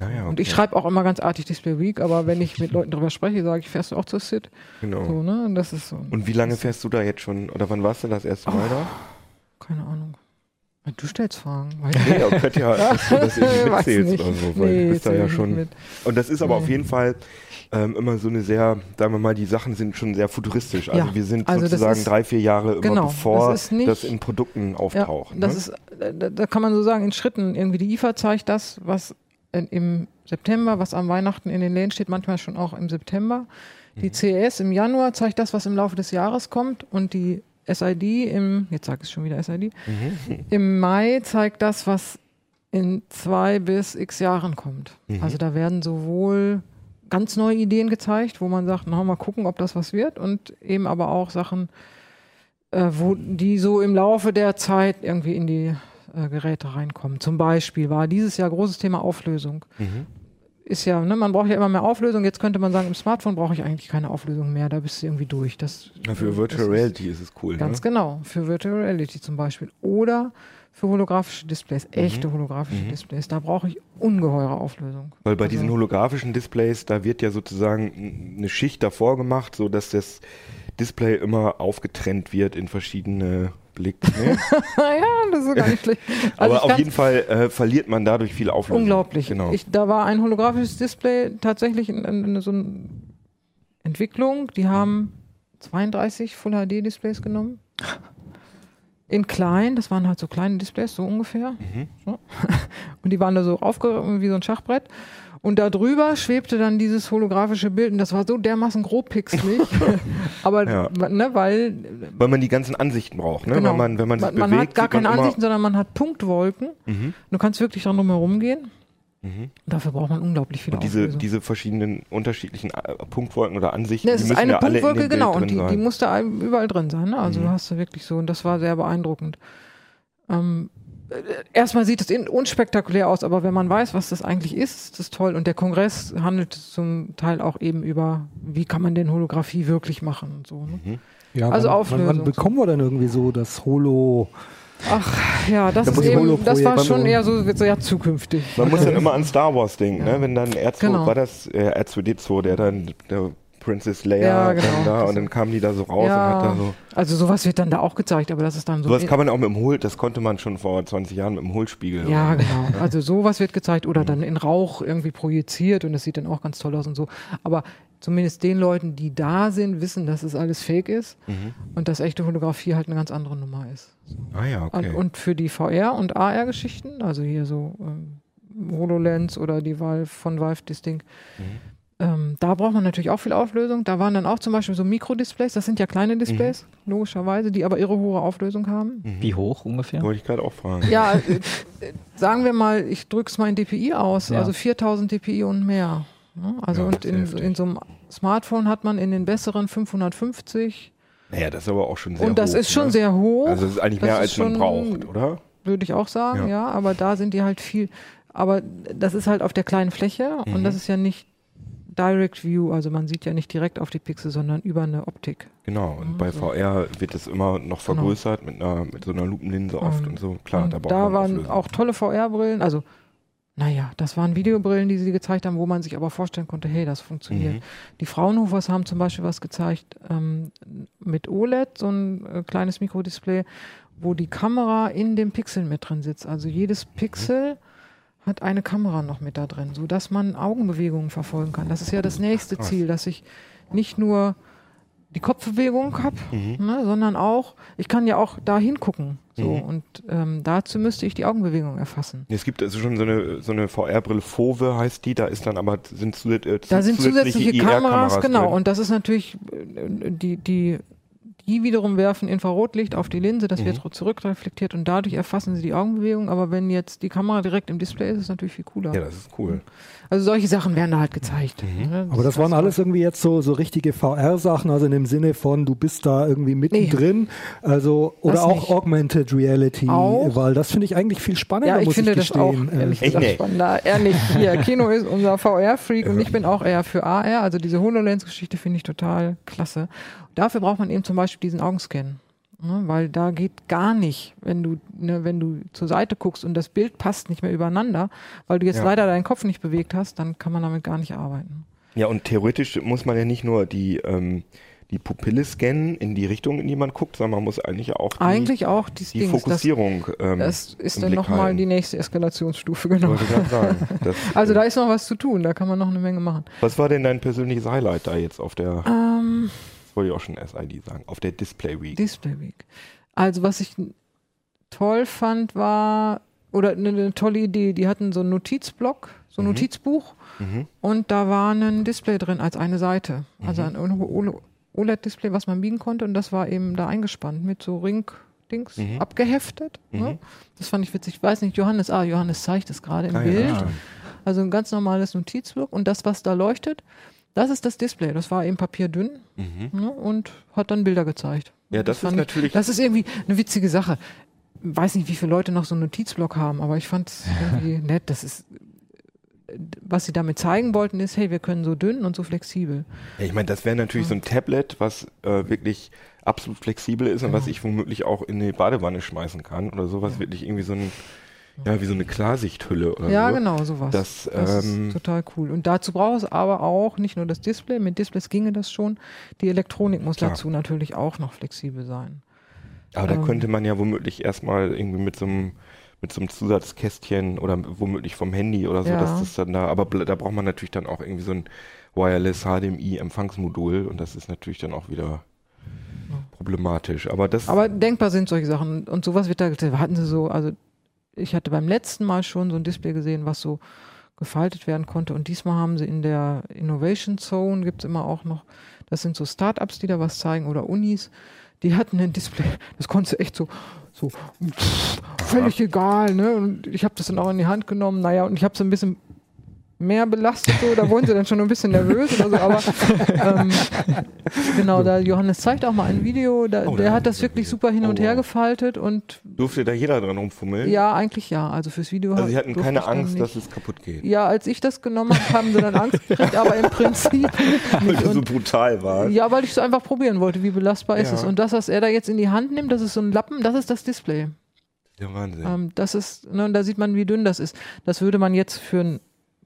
S1: Ah, ja,
S4: Und ich schreibe auch immer ganz artig Display Week, aber wenn ich mit Leuten darüber spreche, sage ich, fährst du auch zur SID?
S1: Genau.
S4: So, ne? Und das ist so.
S1: Und wie lange fährst du da jetzt schon? Oder wann warst du das erste Mal da?
S4: Keine Ahnung. Du stellst Fragen.
S1: Nee, aber könnte ja, dass du das irgendwie [laughs] mitzählst oder so, weil
S4: Nee,
S1: du bist da ja schon.
S4: mit.
S1: Und das ist aber
S4: Nee.
S1: auf jeden Fall ähm, immer so eine sehr, sagen wir mal, die Sachen sind schon sehr futuristisch. Also
S4: Ja,
S1: wir sind
S4: also
S1: sozusagen
S4: ist-
S1: drei, vier Jahre immer
S4: Genau,
S1: bevor
S4: das nicht-
S1: das in Produkten auftaucht.
S4: Ja, das
S1: ne?
S4: ist, da, da kann man so sagen, in Schritten. Irgendwie die IFA zeigt das, was im September, was am Weihnachten in den Läden steht, manchmal schon auch im September. Die
S1: Mhm.
S4: CES im Januar zeigt das, was im Laufe des Jahres kommt. Und die SID im, jetzt sage ich schon wieder SID,
S1: Mhm.
S4: im Mai zeigt das, was in zwei bis x Jahren kommt.
S1: Mhm.
S4: Also da werden sowohl ganz neue Ideen gezeigt, wo man sagt, na, mal gucken, ob das was wird und eben aber auch Sachen, äh, wo die so im Laufe der Zeit irgendwie in die äh, Geräte reinkommen. Zum Beispiel war dieses Jahr großes Thema Auflösung.
S1: Mhm.
S4: Ist ja, ne, man braucht ja immer mehr Auflösung. Jetzt könnte man sagen, im Smartphone brauche ich eigentlich keine Auflösung mehr. Da bist du irgendwie durch. Das,
S1: Ja, für Virtual
S4: ist-
S1: Reality ist es cool.
S4: Ganz
S1: ne?
S4: genau, für Virtual Reality zum Beispiel. Oder für holographische Displays,
S1: Mhm.
S4: echte holographische Displays. Da brauche ich ungeheure Auflösung.
S1: Weil bei
S4: Also-
S1: diesen holographischen Displays, da wird ja sozusagen eine Schicht davor gemacht, so dass das Display immer aufgetrennt wird in verschiedene Blick. Ne? [laughs]
S4: ja, das ist gar nicht schlecht. [laughs] Also
S1: Aber auf jeden Fall äh, verliert man dadurch viel Auflösung.
S4: Unglaublich.
S1: Genau.
S4: Ich, da war ein holographisches Display tatsächlich in, in, in so eine Entwicklung. Die haben 32 Full HD Displays genommen. In klein, das waren halt so kleine Displays, so ungefähr.
S1: Mhm.
S4: So. [laughs] Und die waren da so aufge wie so ein Schachbrett. Und da drüber schwebte dann dieses holographische Bild und das war so dermaßen grobpixelig. [laughs] Aber,
S1: Ja.
S4: ne, weil
S1: Weil man die ganzen Ansichten braucht, ne?
S4: Genau.
S1: Weil man, wenn man
S4: man, man
S1: bewegt,
S4: hat gar keine Ansichten, sondern man hat Punktwolken.
S1: Mhm.
S4: Du kannst wirklich dran herum gehen.
S1: Mhm.
S4: Dafür braucht man unglaublich viel
S1: Und diese,
S4: Auflösung.
S1: diese verschiedenen unterschiedlichen äh, Punktwolken oder Ansichten,
S4: Ne, es ist eine
S1: ja
S4: Punktwolke, genau, und die, die
S1: sein.
S4: muss da überall drin sein. Ne? Also
S1: Mhm.
S4: du hast du wirklich so, und das war sehr beeindruckend. Ähm, äh, erstmal sieht es unspektakulär aus, aber wenn man weiß, was das eigentlich ist, ist das toll. Und der Kongress handelt zum Teil auch eben über, wie kann man denn Holographie wirklich machen und so. Ne?
S3: Ja,
S4: Also
S3: wann,
S4: Auflösung.
S3: Wann, wann bekommen wir denn irgendwie so das Holo?
S4: Ach ja, das
S3: Da
S4: eben, das war schon eher so sehr zukünftig.
S1: Man muss dann [laughs] immer an Star Wars denken,
S4: Ja.
S1: ne? Wenn dann R2,
S4: Genau.
S1: war das äh, R2D2, der dann, der Princess Leia
S4: Ja, genau.
S1: dann da und dann kamen die da so raus
S4: Ja.
S1: und hat da so.
S4: Also sowas wird dann da auch gezeigt, aber das ist dann so.
S1: Sowas kann man auch mit dem Hohl, das konnte man schon vor 20 Jahren mit dem Hohlspiegel.
S4: Ja,
S1: oder-
S4: genau. Also sowas wird gezeigt oder dann in Rauch irgendwie projiziert und das sieht dann auch ganz toll aus und so. Aber zumindest den Leuten, die da sind, wissen, dass es alles fake ist
S1: Mhm.
S4: und dass echte Fotografie halt eine ganz andere Nummer ist.
S1: Ah ja, okay.
S4: Und, und für die VR- und AR-Geschichten, also hier so ähm, HoloLens oder die Valve von Valve, das Ding,
S1: Mhm.
S4: Ähm, da braucht man natürlich auch viel Auflösung. Da waren dann auch zum Beispiel so Mikrodisplays, das sind ja kleine Displays,
S1: Mhm.
S4: logischerweise, die aber ihre hohe Auflösung haben.
S5: Wie hoch ungefähr?
S1: Wollte ich gerade auch fragen.
S4: Ja, äh, [laughs] äh, sagen wir mal, ich drücke es mal in DPI aus,
S5: Ja.
S4: also 4000 DPI und mehr. Ne? Also
S1: Ja,
S4: und in, in so einem Smartphone hat man in den besseren 550
S1: Naja, das ist aber auch schon sehr
S4: und das
S1: hoch,
S4: ist schon
S1: ne?
S4: sehr hoch,
S1: Also das ist eigentlich
S4: Das
S1: mehr,
S4: ist
S1: als man
S4: schon-
S1: braucht, oder?
S4: würde ich auch sagen,
S1: Ja.
S4: ja. aber da sind die halt viel, aber das ist halt auf der kleinen Fläche
S1: Mhm.
S4: und das ist ja nicht Direct View, also man sieht ja nicht direkt auf die Pixel, sondern über eine Optik.
S1: Genau. Und
S4: Mhm,
S1: bei
S4: so.
S1: VR wird es immer noch vergrößert mit einer mit so einer Lupenlinse oft
S4: Ähm,
S1: und so. Klar,
S4: und
S1: da braucht
S4: da
S1: man
S4: waren
S1: Auflösung.
S4: auch tolle VR-Brillen, also naja, das waren Videobrillen, die sie gezeigt haben, wo man sich aber vorstellen konnte, hey, das funktioniert.
S1: Mhm.
S4: Die Fraunhofers haben zum Beispiel was gezeigt ähm, mit OLED, so ein äh, kleines Mikrodisplay, wo die Kamera in dem Pixel mit drin sitzt. Also jedes Pixel hat eine Kamera noch mit da drin, sodass man Augenbewegungen verfolgen kann. Das ist ja das nächste
S1: Krass.
S4: Ziel, dass ich nicht nur die Kopfbewegung habe,
S1: Mhm.
S4: ne, sondern auch, ich kann ja auch da hingucken. So,
S1: Mhm.
S4: Und ähm, dazu müsste ich die Augenbewegung erfassen.
S1: Es gibt also schon so eine, so eine VR-Brille, Fove heißt die, da ist dann aber sind, zusät äh,
S4: Da sind zusätzliche Kameras, genau.
S1: drin.
S4: Und das ist natürlich, äh, die, die, die wiederum werfen Infrarotlicht auf die Linse, das wird
S1: Mhm.
S4: zurückreflektiert und dadurch erfassen sie die Augenbewegung. Aber wenn jetzt die Kamera direkt im Display ist, ist es natürlich viel cooler.
S1: Ja, das ist cool.
S4: Also solche Sachen werden da halt gezeigt.
S1: Mhm.
S4: ne?
S3: Aber das waren alles irgendwie jetzt so, so richtige VR-Sachen, also in dem Sinne von, du bist da irgendwie mittendrin. Also, oder
S4: Das
S3: auch
S4: nicht.
S3: Augmented Reality,
S4: Auch.
S3: weil das finde ich eigentlich viel spannender,
S4: Ja, ich
S3: muss
S4: finde
S3: ich
S4: das auch
S3: gestehen. Äh,
S4: ehrlich
S1: Echt
S4: gesagt
S1: nicht?
S4: spannender. Ehrlich, hier, Kino ist unser VR-Freak und ich bin auch eher für AR. Also diese HoloLens-Geschichte finde ich total klasse. Dafür braucht man eben zum Beispiel diesen Augenscan. Ne, weil da geht gar nicht, wenn du, ne, wenn du zur Seite guckst und das Bild passt nicht mehr übereinander, weil du jetzt
S1: Ja.
S4: leider deinen Kopf nicht bewegt hast, dann kann man damit gar nicht arbeiten.
S1: Ja, und theoretisch muss man ja nicht nur die, ähm, die Pupille scannen in die Richtung, in die man guckt, sondern man muss eigentlich auch die,
S4: Eigentlich auch die, Dings, das,
S1: Fokussierung. ähm,
S4: das ist dann nochmal die nächste Eskalationsstufe, genau.
S1: Sagen. [laughs] Das,
S4: Also
S1: äh,
S4: da ist noch was zu tun, da kann man noch eine Menge machen.
S1: was war denn dein persönliches Highlight da jetzt auf der,
S4: Ähm,
S1: das wollte ich auch schon SID sagen, auf der Display Week?
S4: Display Week. Also was ich toll fand war, oder eine, eine tolle Idee, die hatten so einen Notizblock, so ein
S1: Mhm.
S4: Notizbuch
S1: Mhm.
S4: und da war ein Display drin als eine Seite. Also ein OLED-Display, was man biegen konnte und das war eben da eingespannt mit so Ring-Dings
S1: Mhm.
S4: abgeheftet. Ne?
S1: Mhm.
S4: Das fand ich witzig. Ich weiß nicht, Johannes, ah, Johannes zeigt es gerade im
S1: Ah, ja,
S4: Bild.
S1: stimmt.
S4: Also ein ganz normales Notizblock und das, was da leuchtet, das ist das Display. Das war eben papierdünn
S1: Mhm.
S4: ne, und hat dann Bilder gezeigt.
S1: Ja, das ist
S4: fand ich-
S1: natürlich-
S4: Das ist irgendwie eine witzige Sache. Weiß nicht, wie viele Leute noch so einen Notizblock haben, aber ich fand es [laughs] irgendwie nett. Das ist, was sie damit zeigen wollten, ist, hey, wir können so dünn und so flexibel.
S1: Ja, ich meine, das wäre natürlich so ein Tablet, was äh, wirklich absolut flexibel ist und was
S4: Genau.
S1: ich womöglich auch in die Badewanne schmeißen kann oder sowas, wirklich irgendwie so ein, ja, wie so eine Klarsichthülle oder
S4: ja,
S1: so.
S4: genau, sowas.
S1: Das,
S4: Das
S1: ähm,
S4: ist total cool. Und dazu braucht es aber auch nicht nur das Display, mit Displays ginge das schon. Die Elektronik muss
S1: Klar.
S4: dazu natürlich auch noch flexibel sein.
S1: Aber da
S4: Ähm.
S1: könnte man ja womöglich erstmal irgendwie mit so einem mit so einem Zusatzkästchen oder womöglich vom Handy oder so,
S4: Ja.
S1: dass das dann da, aber da braucht man natürlich dann auch irgendwie so ein Wireless HDMI Empfangsmodul und das ist natürlich dann auch wieder problematisch. Aber das
S4: Aber denkbar sind solche Sachen. Und sowas wird da, da hatten sie so, also ich hatte beim letzten Mal schon so ein Display gesehen, was so gefaltet werden konnte. Und diesmal haben sie in der Innovation Zone, gibt es immer auch noch, das sind so Startups, die da was zeigen oder Unis, die hatten ein Display, das konntest du echt so, so pff, völlig egal, ne? Und ich habe das dann auch in die Hand genommen, naja, und ich habe es ein bisschen mehr belastet, so, da wurden sie dann schon ein bisschen nervös oder so, aber ähm, [laughs] genau, da Johannes zeigt auch mal ein Video, da,
S1: Oh,
S4: der hat das wirklich super hin und
S1: Oh,
S4: her gefaltet und
S1: durfte da jeder dran rumfummeln.
S4: ja, eigentlich ja, also fürs Video.
S1: Also sie hatten keine Angst, dass es kaputt geht.
S4: Ja, als ich das genommen habe, haben sie dann Angst gekriegt, aber im Prinzip [laughs]
S1: Weil du so brutal war.
S4: ja, weil ich es einfach probieren wollte, wie belastbar ist
S1: Ja.
S4: es. Und das, was er da jetzt in die Hand nimmt, das ist so ein Lappen, das ist das Display.
S1: Ja, Wahnsinn.
S4: Ähm, das ist, ne, und da sieht man, wie dünn das ist. Das würde man jetzt für ein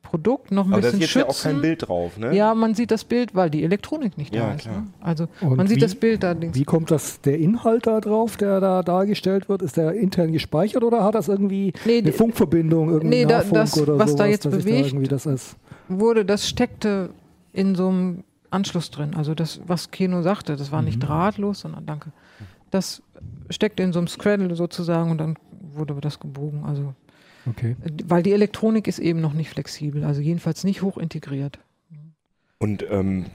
S4: Produkt noch ein
S1: aber da ist
S4: bisschen
S1: jetzt
S4: schützen.
S1: ja auch kein Bild drauf, ne?
S4: Ja, man sieht das Bild, weil die Elektronik nicht
S1: Ja,
S4: da ist.
S1: klar.
S4: Ne? Also
S3: Und
S4: man sieht
S3: wie-
S4: das Bild da links.
S3: Wie kommt das, der Inhalt da drauf, der da dargestellt wird? Ist der intern gespeichert oder hat das irgendwie
S4: Nee,
S3: eine
S4: die-
S3: Funkverbindung, irgendwie
S4: Nee, da-
S3: Nahfunk
S4: das,
S3: oder
S4: was da
S3: sowas,
S4: jetzt
S3: dass ich
S4: bewegt,
S3: irgendwie das ist?
S4: wurde, das steckte in so einem Anschluss drin. Also das, was Keno sagte, das war nicht drahtlos, sondern danke. Das steckte in so einem Scraddle sozusagen und dann wurde das gebogen. Also
S3: Okay.
S4: weil die Elektronik ist eben noch nicht flexibel, also jedenfalls nicht hoch integriert.
S1: Und ähm,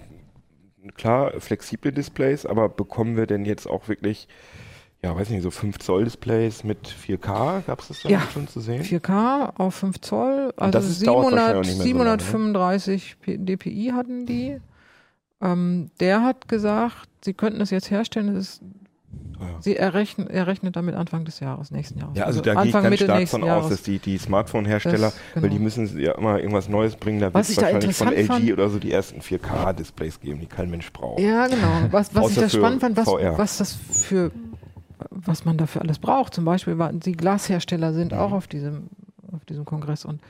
S1: klar, flexible Displays, aber bekommen wir denn jetzt auch wirklich, ja, weiß nicht, so 5 Zoll Displays mit 4K? Gab es das da
S4: Ja.
S1: schon zu sehen?
S4: 4K auf 5 Zoll, also
S1: das ist- dauert
S4: 700,
S1: wahrscheinlich auch nicht mehr so lange, ne?
S4: 735 dpi hatten die. Ähm, der hat gesagt, sie könnten es jetzt herstellen, es ist,
S1: Ja.
S4: sie errechnen, er rechnet damit Anfang des Jahres, nächsten Jahres.
S1: Ja, also da gehe ich ganz
S4: Mitte
S1: stark von
S4: Jahres.
S1: aus, dass die, die Smartphone-Hersteller,
S4: Das-
S1: weil die
S4: genau.
S1: müssen ja immer irgendwas Neues bringen, da wird es wahrscheinlich von LG
S4: fand-
S1: oder so die ersten 4K-Displays geben, die kein Mensch braucht.
S4: Ja, genau. Was, was ich da spannend fand, was, was das für, was man dafür alles braucht. Zum Beispiel waren die Glashersteller sind
S1: Mhm.
S4: auch auf diesem, auf diesem Kongress und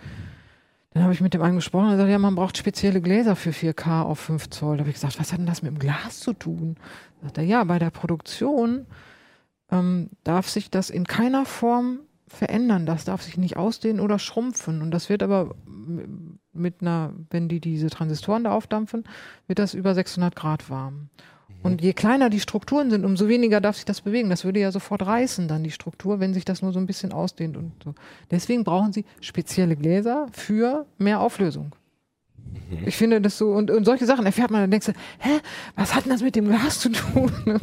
S4: dann habe ich mit dem einen gesprochen und er sagt, ja, man braucht spezielle Gläser für 4K auf 5 Zoll. Da habe ich gesagt, was hat denn das mit dem Glas zu tun? Sagt er, ja, bei der Produktion ähm, darf sich das in keiner Form verändern. Das darf sich nicht ausdehnen oder schrumpfen. Und das wird aber mit einer, wenn die diese Transistoren da aufdampfen, wird das über 600 Grad warm. Und je kleiner die Strukturen sind, umso weniger darf sich das bewegen. Das würde ja sofort reißen, dann die Struktur, wenn sich das nur so ein bisschen ausdehnt und so. Deswegen brauchen sie spezielle Gläser für mehr Auflösung. Ich finde das so, und, und solche Sachen erfährt man, dann denkst du, hä, was hat denn das mit dem Glas zu tun? [laughs]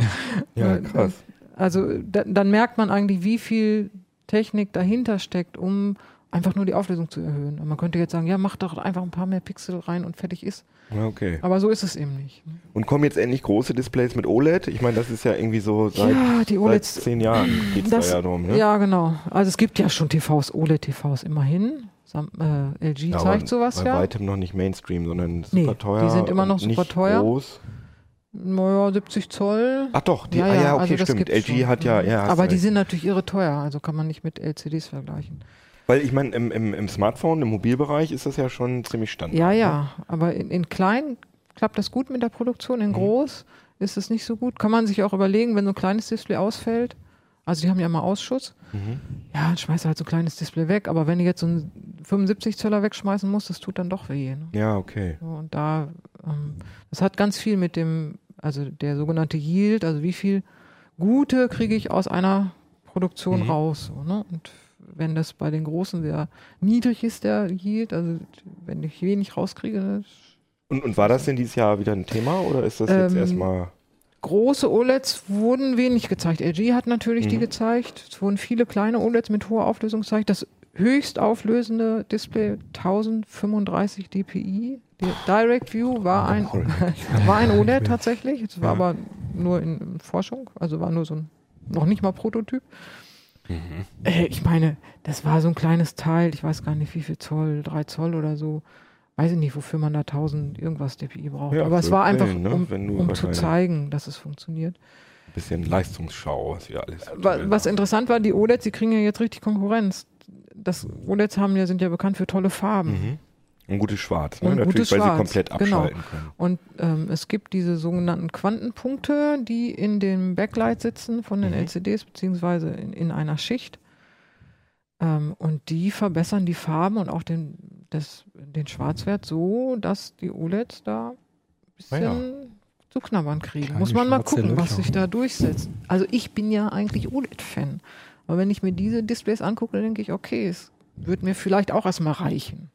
S1: Ja,
S4: Äh,
S1: krass.
S4: Also da, dann merkt man eigentlich, wie viel Technik dahinter steckt, um einfach nur die Auflösung zu erhöhen. Und man könnte jetzt sagen, ja, mach doch einfach ein paar mehr Pixel rein und fertig ist.
S1: Okay.
S4: Aber so ist es eben nicht.
S1: Und kommen jetzt endlich große Displays mit OLED? Ich meine, das ist ja irgendwie so seit,
S4: ja, die
S1: seit
S4: OLEDs.
S1: zehn Jahren geht es da ja drum. Ne?
S4: Ja, genau. Also es gibt ja schon TVs, OLED-TVs immerhin. Sam, äh, LG
S1: Ja,
S4: zeigt sowas
S1: bei
S4: ja.
S1: weitem noch nicht Mainstream, sondern super
S4: Nee,
S1: teuer.
S4: die sind immer noch super
S1: nicht
S4: teuer.
S1: Groß.
S4: Naja, 70 Zoll.
S1: Ach doch, die,
S4: ja,
S1: ah,
S4: ja,
S1: okay,
S4: also
S1: stimmt. LG
S4: schon.
S1: hat ja, ja.
S4: Aber die
S1: recht.
S4: sind natürlich irre teuer, also kann man nicht mit LCDs vergleichen.
S1: Weil ich meine, im, im, im Smartphone, im Mobilbereich ist das ja schon ziemlich Standard.
S4: Ja,
S1: ne?
S4: ja, aber in, in klein klappt das gut mit der Produktion,
S1: Mhm.
S4: in groß ist es nicht so gut. Kann man sich auch überlegen, wenn so ein kleines Display ausfällt. Also die haben ja mal Ausschuss.
S1: Mhm.
S4: Ja, dann schmeißt du halt so ein kleines Display weg. Aber wenn du jetzt so einen 75 Zöller wegschmeißen musst, das tut dann doch weh. Ne?
S1: Ja, okay.
S4: So, Und da, ähm, das hat ganz viel mit dem, also der sogenannte Yield, also wie viel Gute kriege ich aus einer Produktion
S1: Mhm.
S4: raus. So, ne? Und wenn das bei den Großen sehr niedrig ist, der Yield, also wenn ich wenig rauskriege, ne,
S1: Und, und war das denn dieses Jahr wieder ein Thema oder ist das jetzt
S4: Ähm,
S1: erstmal.
S4: Große OLEDs wurden wenig gezeigt. LG hat natürlich die
S1: Mhm.
S4: gezeigt. Es wurden viele kleine OLEDs mit hoher Auflösung gezeigt. Das höchst auflösende Display 1035 dpi. Die Direct View war ein, [laughs] war ein OLED tatsächlich. Es war
S1: Ja.
S4: aber nur in Forschung, also war nur so ein, noch nicht mal Prototyp.
S1: Mhm.
S4: Äh, ich meine, das war so ein kleines Teil, ich weiß gar nicht wie viel Zoll, drei Zoll oder so. Weiß ich nicht, wofür man da 1000 irgendwas dpi braucht.
S1: Ja,
S4: aber es war einfach,
S1: ne?
S4: um, um zu
S1: wahrscheinlich-
S4: zeigen, dass es funktioniert.
S1: Ein bisschen Leistungsschau, was wir alles.
S4: Wa- Was interessant war, die OLEDs, die kriegen ja jetzt richtig Konkurrenz. Das OLEDs haben ja, sind ja bekannt für tolle Farben.
S1: Mhm. Ein gutes Schwarz, ne?
S4: Und
S1: Natürlich,
S4: gutes
S1: weil
S4: Schwarz,
S1: sie komplett
S4: genau.
S1: abschalten können.
S4: Und ähm, es gibt diese sogenannten Quantenpunkte, die in dem Backlight sitzen von den
S1: Mhm.
S4: LCDs, beziehungsweise in, in einer Schicht. Ähm, und die verbessern die Farben und auch den, das, den Schwarzwert so, dass die OLEDs da ein bisschen
S1: Ah
S4: zu knabbern kriegen.
S3: Kleine
S4: Muss man mal gucken, was
S3: Löcher.
S4: sich da durchsetzt. Also ich bin ja eigentlich OLED-Fan. Aber wenn ich mir diese Displays angucke, dann denke ich, okay, es wird mir vielleicht auch erstmal reichen.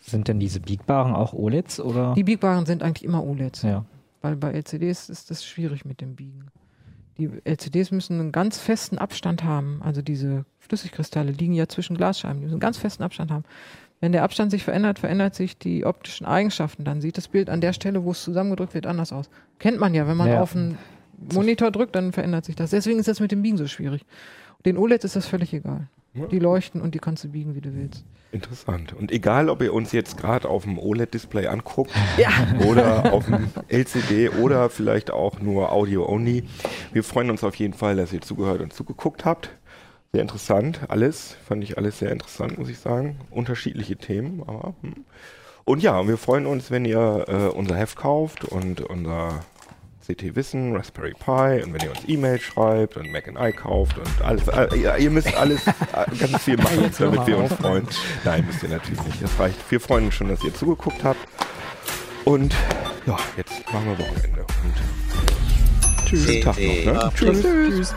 S5: Sind denn diese biegbaren auch OLEDs oder?
S4: Die biegbaren sind eigentlich immer OLEDs.
S5: ja.
S4: Weil bei LCDs ist das schwierig mit dem Biegen. Die LCDs müssen einen ganz festen Abstand haben. Also diese Flüssigkristalle liegen ja zwischen Glasscheiben. Die müssen einen ganz festen Abstand haben. Wenn der Abstand sich verändert, verändert sich die optischen Eigenschaften. Dann sieht das Bild an der Stelle, wo es zusammengedrückt wird, anders aus. Kennt man ja, wenn man
S5: Ja.
S4: auf einen Monitor drückt, dann verändert sich das. Deswegen ist das mit dem Biegen so schwierig. Den OLEDs ist das völlig egal. Die leuchten und die kannst du biegen, wie du willst.
S1: Interessant. Und egal, ob ihr uns jetzt gerade auf dem OLED-Display anguckt [laughs]
S4: Ja.
S1: oder auf dem LCD oder vielleicht auch nur Audio-only, wir freuen uns auf jeden Fall, dass ihr zugehört und zugeguckt habt. Sehr interessant, alles. Fand ich alles sehr interessant, muss ich sagen. Unterschiedliche Themen, aber. Hm. Und ja, wir freuen uns, wenn ihr äh, unser Heft kauft und unser CT Wissen, Raspberry Pi und wenn ihr uns E-Mail schreibt und Mac and I kauft und alles. Äh, ihr, ihr müsst alles äh, ganz viel machen, damit wir uns freuen. Nein, müsst ihr natürlich nicht. Das reicht. Wir freuen uns schon, dass ihr zugeguckt habt. Und ja, jetzt machen wir Wochenende. Und tschüss. Tag noch, ne? Tschüss.
S2: Uplink.
S4: Tschüss.